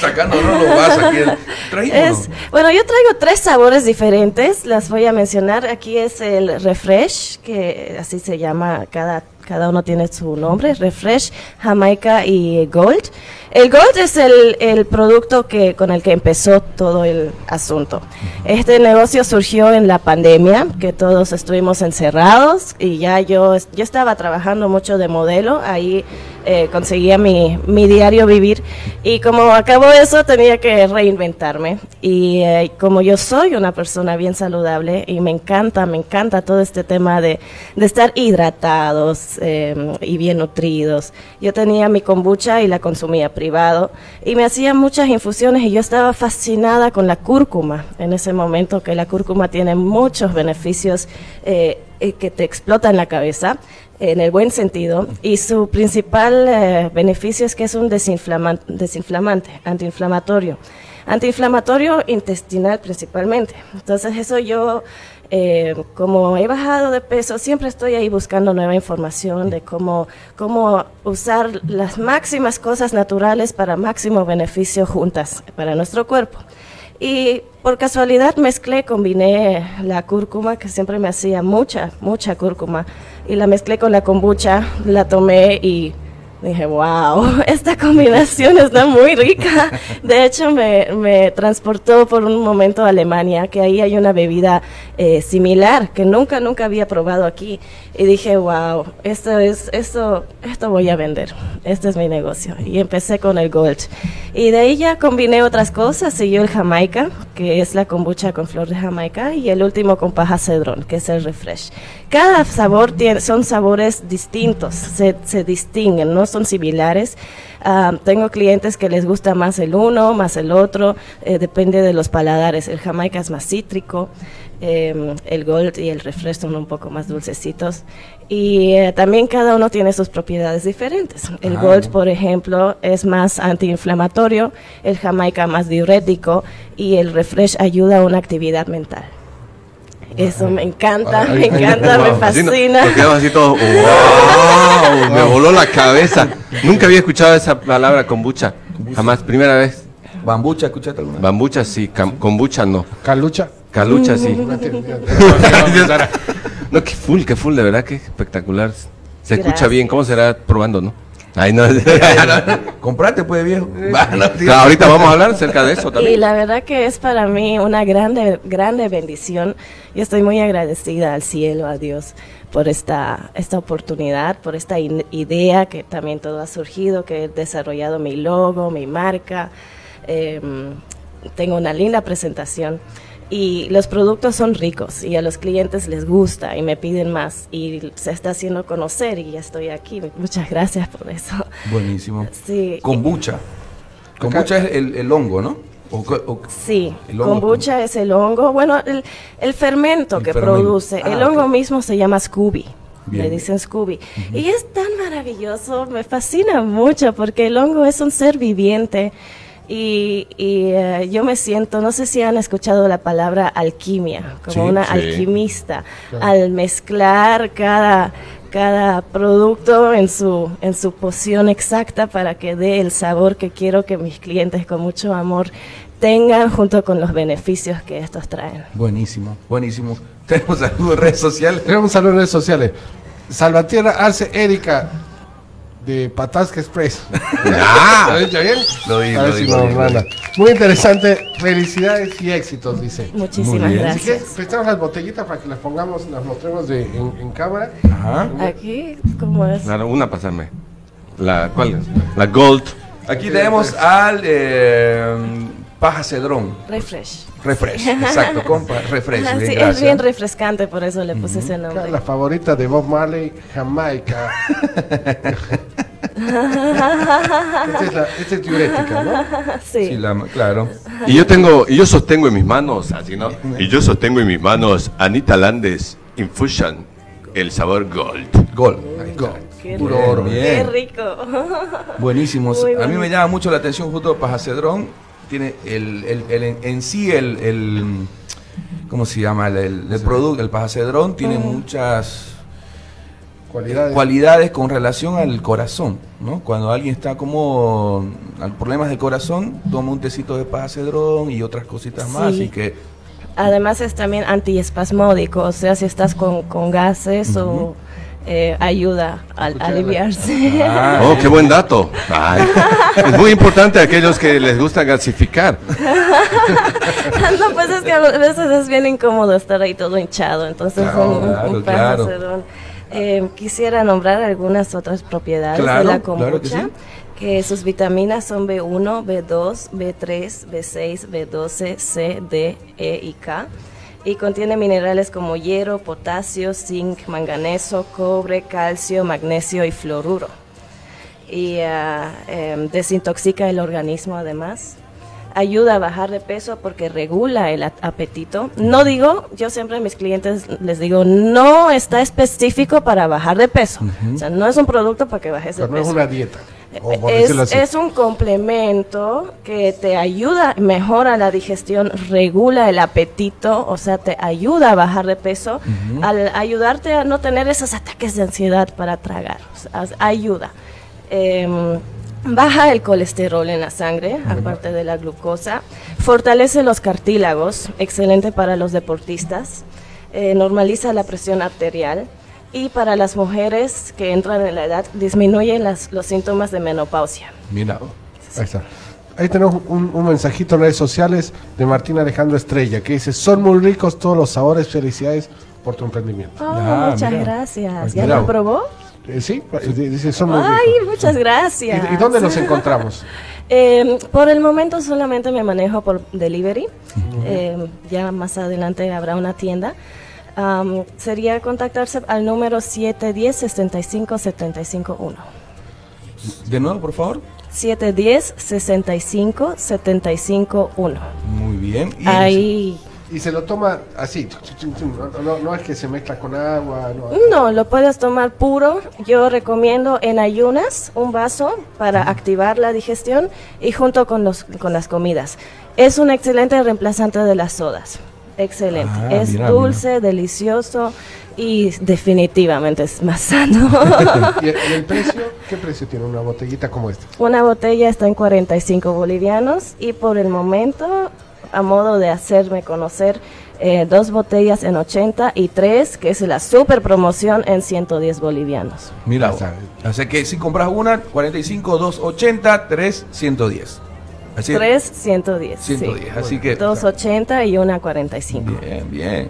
Sacándonos los vasos aquí. Es, bueno, yo traigo tres sabores diferentes, las voy a mencionar. Aquí es el Refresh, que así se llama, cada, cada uno tiene su nombre, Refresh, Jamaica y Gold. El Gold es el, el producto que, con el que empezó todo el asunto. Este negocio surgió en la pandemia, que todos estuvimos encerrados y ya yo, yo estaba trabajando mucho de modelo, ahí eh, conseguía mi, mi diario vivir. Y como acabó eso tenía que reinventarme. Y eh, como yo soy una persona bien saludable y me encanta, me encanta todo este tema de, de estar hidratados eh, y bien nutridos. Yo tenía mi kombucha y la consumía privado. Y me hacía muchas infusiones y yo estaba fascinada con la cúrcuma en ese momento que la cúrcuma tiene muchos beneficios eh, que te explotan la cabeza en el buen sentido y su principal eh, beneficio es que es un desinflaman- desinflamante, antiinflamatorio. Antiinflamatorio intestinal principalmente. Entonces eso yo, eh, como he bajado de peso, siempre estoy ahí buscando nueva información de cómo, cómo usar las máximas cosas naturales para máximo beneficio juntas para nuestro cuerpo. Y por casualidad mezclé, combiné la cúrcuma, que siempre me hacía mucha, mucha cúrcuma, y la mezclé con la kombucha, la tomé y dije, wow, esta combinación está muy rica. De hecho, me, me transportó por un momento a Alemania, que ahí hay una bebida eh, similar que nunca, nunca había probado aquí. Y dije, wow, esto es, esto, esto voy a vender. Este es mi negocio. Y empecé con el Gold. Y de ahí ya combiné otras cosas. Siguió el Jamaica, que es la kombucha con flor de Jamaica. Y el último con paja cedrón, que es el refresh. Cada sabor tiene, son sabores distintos, se, se distinguen, no son similares. Ah, tengo clientes que les gusta más el uno, más el otro, eh, depende de los paladares. El Jamaica es más cítrico, eh, el Gold y el Refresh son un poco más dulcecitos. Y eh, también cada uno tiene sus propiedades diferentes. El Ah, Gold, por ejemplo, es más antiinflamatorio, el Jamaica más diurético y el Refresh ayuda a una actividad mental. Eso me encanta, me encanta, me Así fascina. nos quedamos así todos, wow, me voló la cabeza. Nunca había escuchado esa palabra kombucha. Jamás, primera vez. ¿Bambucha escuchaste alguna? Bambucha sí, kombucha no. ¿Calucha? Calucha sí. No, qué full, qué full, de verdad que espectacular. Se escucha Gracias. bien, ¿cómo será probando, no? Ay, no. Comprate pues viejo. Claro, ahorita vamos a hablar acerca de eso Y también. la verdad que es para mí una grande, grande bendición. Yo estoy muy agradecida al cielo, a Dios, por esta, esta oportunidad, por esta idea que también todo ha surgido, que he desarrollado mi logo, mi marca. Em, tengo una linda presentación. Y los productos son ricos y a los clientes les gusta y me piden más y se está haciendo conocer y ya estoy aquí. Muchas gracias por eso. Buenísimo. Sí. Kombucha. Kombucha es el, el hongo, ¿no? O o- Sí, El hongo kombucha es el hongo, bueno, el, el fermento El que fermento. produce. Ah, el hongo mismo se llama Scooby. Bien. Le dicen Scooby. Y es tan maravilloso, me fascina mucho porque el hongo es un ser viviente y, y, eh, yo me siento, no sé si han escuchado la palabra alquimia, como Sí, una sí. alquimista, Claro. al mezclar cada, cada producto en su, en su poción exacta para que dé el sabor que quiero que mis clientes con mucho amor tengan junto con los beneficios que estos traen. Buenísimo, buenísimo. Tenemos saludos en redes sociales. Tenemos saludos en redes sociales. Salvatierra Arce Erika de Patasca Express. Ah. ¿Lo bien? Lo ver lo vi. Muy interesante. Felicidades y éxitos, dice. Muchísimas gracias. Si quieres, prestamos las botellitas para que las pongamos, las mostremos de, en, en cámara. Ajá. Aquí, ¿cómo es? Claro, una pasarme. La, ¿Cuál? La Gold. Aquí tenemos al eh, paja cedrón. Refresh. Refresh, exacto, compa, refresh. Ajá, bien, sí, gracias. es bien refrescante, por eso le puse ese nombre. La favorita de Bob Marley, Jamaica. Esta es, la, esta es diurética, ¿no? Sí. Sí, la- claro. Y yo tengo, y yo sostengo en mis manos, así no. Y yo sostengo en mis manos Anita Landes Infusion, el sabor Gold. Gold. ahí está. Qué Puro rico. oro. Qué Bien. rico. Buenísimo. Muy A mí me llama mucho la atención justo Paja Cedrón. Tiene el, el- el- en, en sí el, el- ¿cómo se llama? El, el, el producto, el Paja Cedrón tiene muchas Cualidades. cualidades con relación al corazón, ¿no? Cuando alguien está como al problemas del corazón, toma un tecito de Paja Cedrón y otras cositas más Sí. y que Además es también antiespasmódico, o sea, si estás con, con gases o eh, ayuda a, a aliviarse. Ah. Oh, qué buen dato. Ay, es muy importante a aquellos que les gusta gasificar. no, pues es que a veces es bien incómodo estar ahí todo hinchado, entonces Claro, un, un claro. Eh, quisiera nombrar algunas otras propiedades Claro, de la claro que kombucha. sí. que sus vitaminas son B1, B2, B3, B6, B12, C, D, E y K. Y contiene minerales como hierro, potasio, zinc, manganeso, cobre, calcio, magnesio y fluoruro. Y em, desintoxica el organismo además. Ayuda a bajar de peso porque regula el apetito. No digo, yo siempre a mis clientes les digo, no está específico para bajar de peso. O sea, no es un producto para que bajes de Pero no es peso. una dieta. O por Es, un complemento que te ayuda, mejora la digestión, regula el apetito, o sea, te ayuda a bajar de peso, al ayudarte a no tener esos ataques de ansiedad para tragar. o sea, as- ayuda. Em, baja el colesterol en la sangre, aparte de la glucosa. Fortalece los cartílagos, excelente para los deportistas. Eh, normaliza la presión arterial. Y para las mujeres que entran en la edad, disminuye las- los síntomas de menopausia. Mira. Ahí está. Ahí tenemos un, un mensajito en redes sociales de Martín Alejandro Estrella que dice, son muy ricos todos los sabores, felicidades por tu emprendimiento. Oh, Ah, muchas mira. gracias. ¿Ya Mira. lo probó? Eh, sí, eh, dice, son muy Ay, ricos. muchas gracias. ¿Y, y dónde los encontramos? Eh, por el momento solamente me manejo por delivery. Eh, ya más adelante habrá una tienda. Am, sería contactarse al número 710-65-751. De nuevo, por favor. 710-65-751. Muy bien. Y- Ahí. Y se lo toma así, no, no- no es que se mezcla con agua, no. No, lo puedes tomar puro. Yo recomiendo en ayunas un vaso para activar la digestión y junto con, los, con las comidas. Es un excelente reemplazante de las sodas. Excelente. Ah, es mira, dulce, delicioso y definitivamente es más sano. ¿Y el, precio? ¿Qué precio tiene una botellita como esta? Una botella está en 45 bolivianos y por el momento, a modo de hacerme conocer, eh, dos botellas en 80 y tres, que es la super promoción en 110 bolivianos. Mira, así que si compras una, 45, 280, 3, 110. Así es. 3, 110. 110, así que- 280 y una 45. Bien, bien.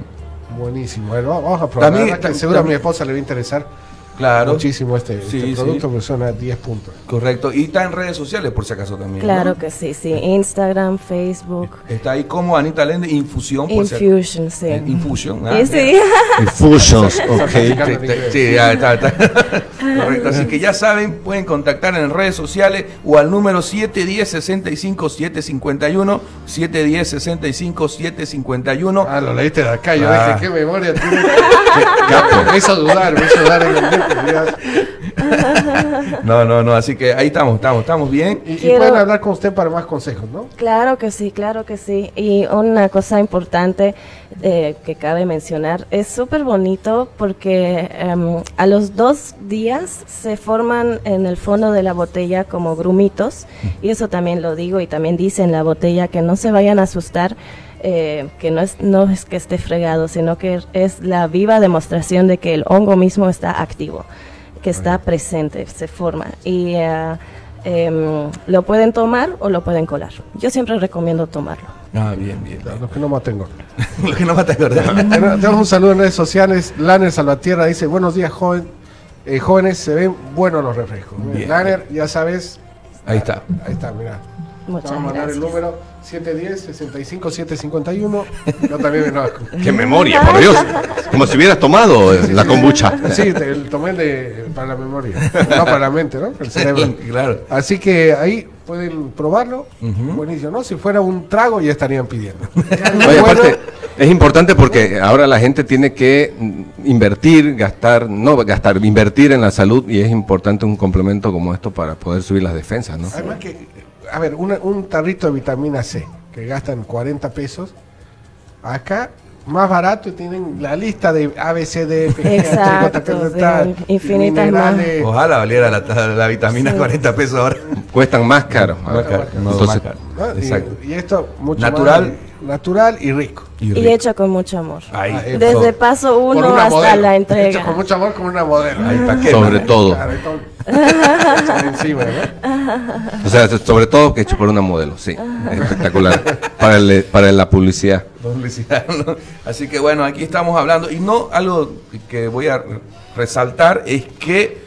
Buenísimo. Bueno, vamos a probar. También- que seguro a mi esposa le va a interesar Claro. muchísimo este, este Sí, producto, sí. porque son a 10 puntos. Correcto. Y está en redes sociales, por si acaso también. ¿no? Claro que sí, sí. Instagram, Facebook. Está ahí como Anita Lende, Infusión. por si- Infusion, sí. Eh, Infusion. Y sí. Infusions, ok. Sí, ya está, está. Correcto. Así que ya saben, pueden contactar en redes sociales o al número 710-65-751. 710-65-751. Ah, lo leíste de acá. Yo Ah. dije, qué memoria tiene. me hizo dudar, me hizo dudar en el. No, no, no. Así que ahí estamos, estamos, estamos bien. Y, pueden hablar con usted para más consejos, ¿no? Claro que sí, claro que sí. Y una cosa importante eh, que cabe mencionar, es súper bonito porque em, a los dos días se forman en el fondo de la botella como grumitos, y eso también lo digo y también dice en la botella que no se vayan a asustar. Eh, que no es, no es que esté fregado, sino que es la viva demostración de que el hongo mismo está activo, que está presente, se forma. Y eh, em, lo pueden tomar o lo pueden colar. Yo siempre recomiendo tomarlo. Ah, bien, bien. Los que no maten gol. Lo que no ¿verdad? Tenemos tenemos un saludo en redes sociales. Laner Salvatierra dice: Buenos días, joven. Eh, jóvenes, se ven buenos los refrescos. Bien. Laner, ya sabes. Ahí está. Ahí está, mira. Muchas Vamos a mandar el número 710-65-751. Yo también me lo ¡Qué memoria, por Dios! Como si hubieras tomado la kombucha. Sí, te- el tomé de, para la memoria. No para la mente, ¿no? El cerebro. Claro. Así que ahí pueden probarlo. Buenísimo, ¿no? Si fuera un trago, ya estarían pidiendo. Oye, aparte, es importante porque ahora la gente tiene que invertir, gastar, no gastar, invertir en la salud y es importante un complemento como esto para poder subir las defensas, ¿no? Además que, a ver, una- un tarrito de vitamina C que gastan 40 pesos, acá más barato y tienen la lista de ABCD, Exacto, de infinitas más. Ojalá valiera la, la vitamina 40 pesos ahora. Cuestan más caro. Más caro, no, Entonces, más caro. ¿no? Y- Exacto. Y, esto mucho Natural. más, natural y rico. Y hecho con mucho amor. Ahí. Desde paso uno hasta modelo. la Hecho con entrega. mucho amor como una modelo. Ahí, ¿pa' qué? Sobre todo. O sea, sobre todo que hecho por una modelo, sí. Espectacular. Para, el- para la publicidad. Publicidad, ¿no? Así que bueno, aquí estamos hablando. Y no algo que voy a resaltar es que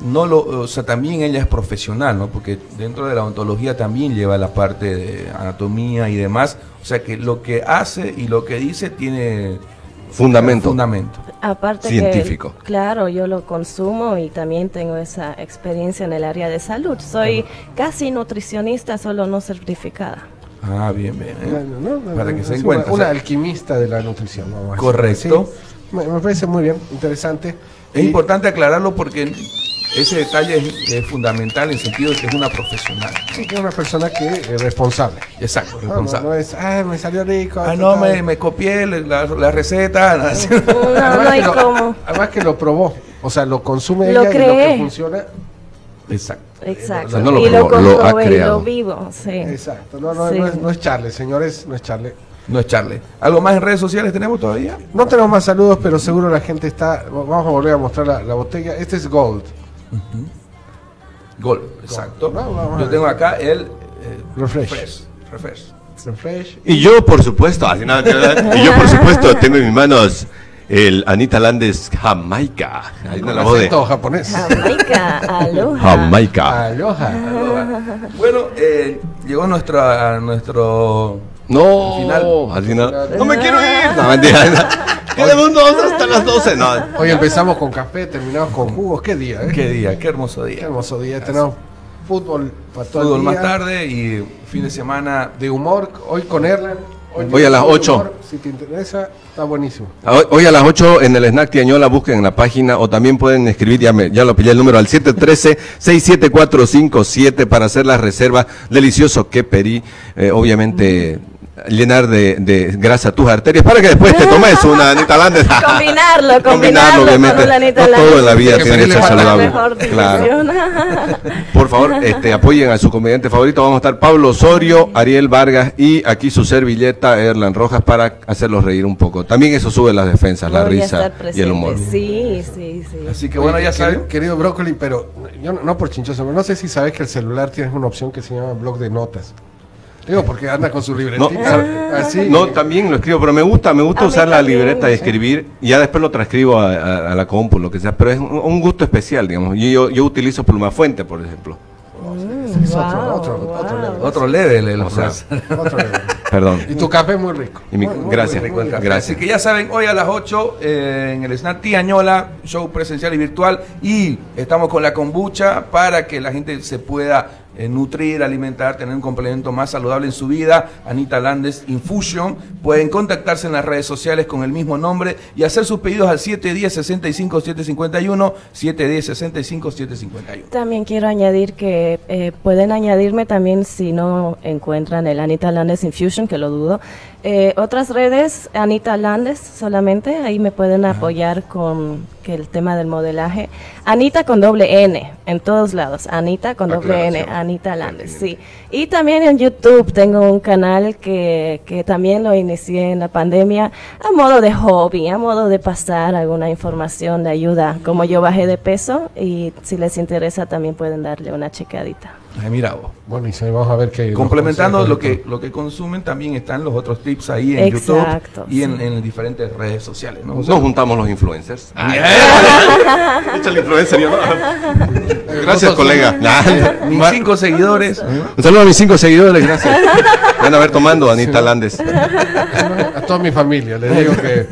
no lo, o sea, también ella es profesional, ¿no? Porque dentro de la ontología también lleva la parte de anatomía y demás. O sea que lo que hace y lo que dice tiene Fundamento. fundamento. Aparte Científico. que, claro, yo lo consumo y también tengo esa experiencia en el área de salud. Soy casi nutricionista, solo no certificada. Ah, bien, bien. ¿eh? Bueno, ¿no? Para que se encuentre. Una, o sea, una alquimista de la nutrición. vamos a decir. Correcto. Sí, me, me parece muy bien, interesante. Es Y- importante aclararlo porque ese detalle es, es fundamental en el sentido de que es una profesional. Sí, que es una persona que es responsable. Exacto, No, no, responsable. no es, ah, me salió rico. Ah, no, tal". me, me copié la, la receta. no, además, hay que lo, cómo. además que lo probó. O sea, lo consume Lo ella y lo que funciona. Exacto. Exacto. O sea, no lo y lo lo ha creado. lo vivo, sí. Exacto. No, no, Sí. no, es, no es Charles, señores, no es Charles. No es Charlie. ¿Algo más en redes sociales tenemos todavía? No tenemos más saludos, pero seguro la gente está. Vamos a volver a mostrar la, la botella. Este es Gold. Gol, exacto. No, Yo tengo acá el eh, Refresh. Refresh. Refresh. Refresh. Y yo, por supuesto, así nada que ver. y yo, por supuesto, tengo en mis manos el Anita Landes Jamaica. Ahí está la voz de Acento japonés. Jamaica, aloha. Jamaica. Aloha. Bueno, eh, llegó nuestra, nuestro No, final. al final. No me quiero ir. No, mentira. Quedamos dos hasta las 12. No. Hoy empezamos con café, terminamos con jugos. Qué día, ¿eh? Qué día, qué hermoso Qué día. hermoso día. Tenemos fútbol para todo Fútbol el más día. tarde y fin de semana. De humor, hoy con Erlan. Hoy a las de 8. humor, Si te interesa, está buenísimo. Hoy, hoy a las 8 en el Snack Tiañola busquen en la página o también pueden escribir, ya, me- ya lo pillé el número al 713-67457 para hacer la reserva. Delicioso que perí, eh, obviamente llenar de, de grasa tus arterias para que después te tomes una Anita Landes. Combinarlo, combinarlo obviamente. con una No todo en la vida tiene que ser saludable. Mejor Claro. Por favor, este, apoyen a su comediante favorito. Vamos a estar Pablo Osorio, Ariel Vargas y aquí su servilleta, Erlan Rojas, para hacerlos reír un poco. También eso sube las defensas, la Voy risa y el humor. presente. Sí, sí, sí. Así que bueno, ya Oye, saben. querido, querido Brócoli, pero yo no, no por chinchoso, pero no sé si sabes que el celular tiene una opción que se llama blog de notas. Digo, porque anda con su No, libretita. así. no, también lo escribo, pero me gusta, me gusta A mí usar la libreta y sí. escribir y ya después lo transcribo a, a- a la compu, lo que sea, pero es un, un gusto especial, digamos. Y yo, yo utilizo Plumafuente, por ejemplo. Es otro, Wow, otro, wow. otro level. Otro level. el- O sea, Otro level. Perdón. Y tu café muy rico. Y mi- Muy, muy gracias, rico el café. gracias. Así que ya saben, hoy a las 8 eh, en el Snap Tiañola, show presencial y virtual. Y estamos con la kombucha para que la gente se pueda eh, nutrir, alimentar, tener un complemento más saludable en su vida. Anita Landes Infusion. Pueden contactarse en las redes sociales con el mismo nombre y hacer sus pedidos al 710-65-751, 710-65-751. También quiero añadir que eh, pueden añadirme también si no encuentran el Anita Landes Infusion, que lo dudo. Eh, otras redes, Anita Landes solamente, ahí me pueden apoyar con que el tema del modelaje. Anita con doble N, en todos lados. Anita con doble N. Anita Landes, sí. Y también en YouTube tengo un canal que, que también lo inicié en la pandemia a modo de hobby, a modo de pasar alguna información de ayuda, como yo bajé de peso y si les interesa también pueden darle una checadita. Ay, mira vos. Bueno, y se- vamos a ver qué. Complementando lo que, lo que consumen, también están los otros tips ahí en Exacto, YouTube y en, sí. en diferentes redes sociales. ¿no? Nos juntamos los influencers. Echa el influencer, yo no. Gracias, colega. Mis cinco seguidores. Un saludo a mis cinco seguidores, gracias. Van a ver tomando Anita Landes. A toda mi familia, les digo que.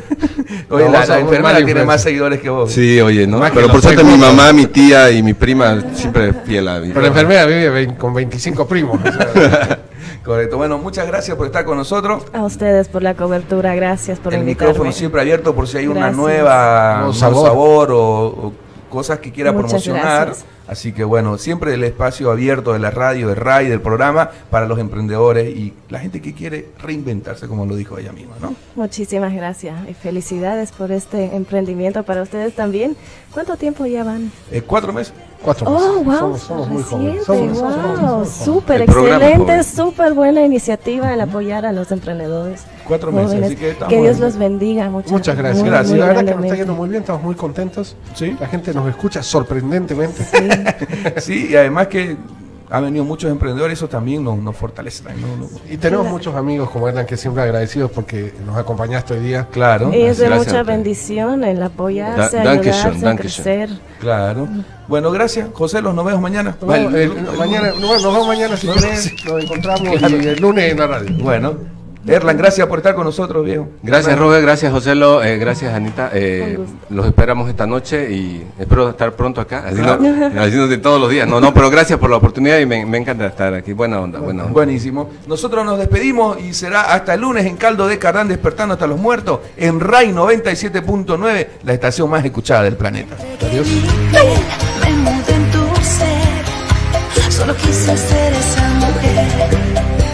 Oye, No, la, la enfermera tiene más influencer. seguidores que vos. Sí, oye, ¿no? Más Pero por suerte mi mamá, mi tía y mi prima siempre fiel a mí. Pero la enfermera vive con 25 primos. o sea, Correcto. Bueno, muchas gracias por estar con nosotros. A ustedes por la cobertura, gracias por El invitarme. micrófono siempre abierto por si hay una Gracias. nueva Nuevo un sabor. sabor, o, o cosas que quiera Muchas promocionar. gracias. Así que bueno, siempre el espacio abierto de la radio, de RAI, del programa para los emprendedores y la gente que quiere reinventarse, como lo dijo ella misma, ¿no? Muchísimas gracias y felicidades por este emprendimiento para ustedes también. ¿Cuánto tiempo ya van? Eh, cuatro meses. cuatro meses. Oh, wow, Somos, somos muy jóvenes. Somos- wow, súper excelente, súper buena iniciativa el apoyar a los emprendedores. Cuatro meses, jóvenes. así que estamos que Dios los bendiga. Muchas, Muchas gracias. muy, Gracias. muy la verdad que nos está yendo muy bien, estamos muy contentos. Sí. La gente nos escucha sorprendentemente. Sí, y además que han venido muchos emprendedores, eso también nos, nos fortalece. No- Y tenemos muchos amigos como Hernán que siempre agradecidos porque nos acompañaste hoy día. Claro, Y es de mucha bendición el apoyarse, Da- ayudarse a crecer. claro. Bueno, gracias, José, los nos vemos mañana. No, Vale. eh, mañana, no, nos vemos mañana si querés, nos encontramos Claro. y el lunes en la radio. Bueno, Erlan, gracias por estar con nosotros, viejo. Gracias, Robert. Gracias, Joselo. eh, gracias, Anita. eh, los esperamos esta noche y espero estar pronto acá. Así no, así no de todos los días. No, no, pero gracias por la oportunidad y me, me encanta estar aquí. Buena onda, buena onda. Buenísimo. Nosotros nos despedimos y será hasta el lunes en Caldo de Cardán despertando hasta los muertos en RAI 97.9, la estación más escuchada del planeta. Adiós. Solo quise ser esa mujer